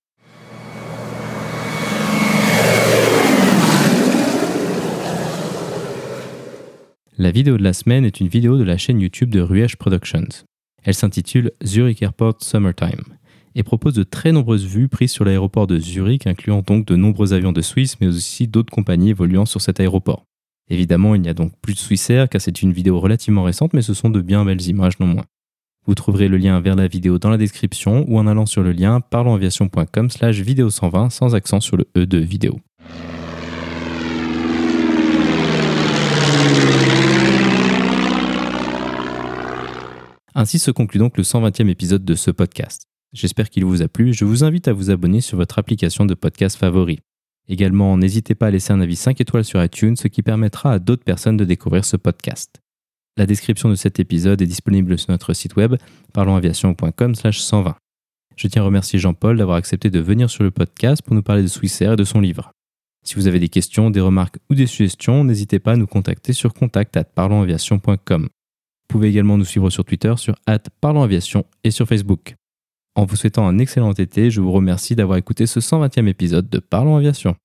La vidéo de la semaine est une vidéo de la chaîne YouTube de Ruesch Productions. Elle s'intitule Zurich Airport Summertime et propose de très nombreuses vues prises sur l'aéroport de Zurich, incluant donc de nombreux avions de Suisse, mais aussi d'autres compagnies évoluant sur cet aéroport. Évidemment, il n'y a donc plus de Swissair car c'est une vidéo relativement récente, mais ce sont de bien belles images non moins. Vous trouverez le lien vers la vidéo dans la description ou en allant sur le lien parlonsaviation.com slash vidéo 120 sans accent sur le E de vidéo. Ainsi se conclut donc le 120e épisode de ce podcast. J'espère qu'il vous a plu. Je vous invite à vous abonner sur votre application de podcast favori. Également, n'hésitez pas à laisser un avis 5 étoiles sur iTunes, ce qui permettra à d'autres personnes de découvrir ce podcast. La description de cet épisode est disponible sur notre site web parlonsaviation.com/120. Je tiens à remercier Jean-Paul d'avoir accepté de venir sur le podcast pour nous parler de Swissair et de son livre. Si vous avez des questions, des remarques ou des suggestions, n'hésitez pas à nous contacter sur contact@parlonsaviation.com. Vous pouvez également nous suivre sur Twitter, sur @parlonsaviation et sur Facebook. En vous souhaitant un excellent été, je vous remercie d'avoir écouté ce 120e épisode de Parlons Aviation.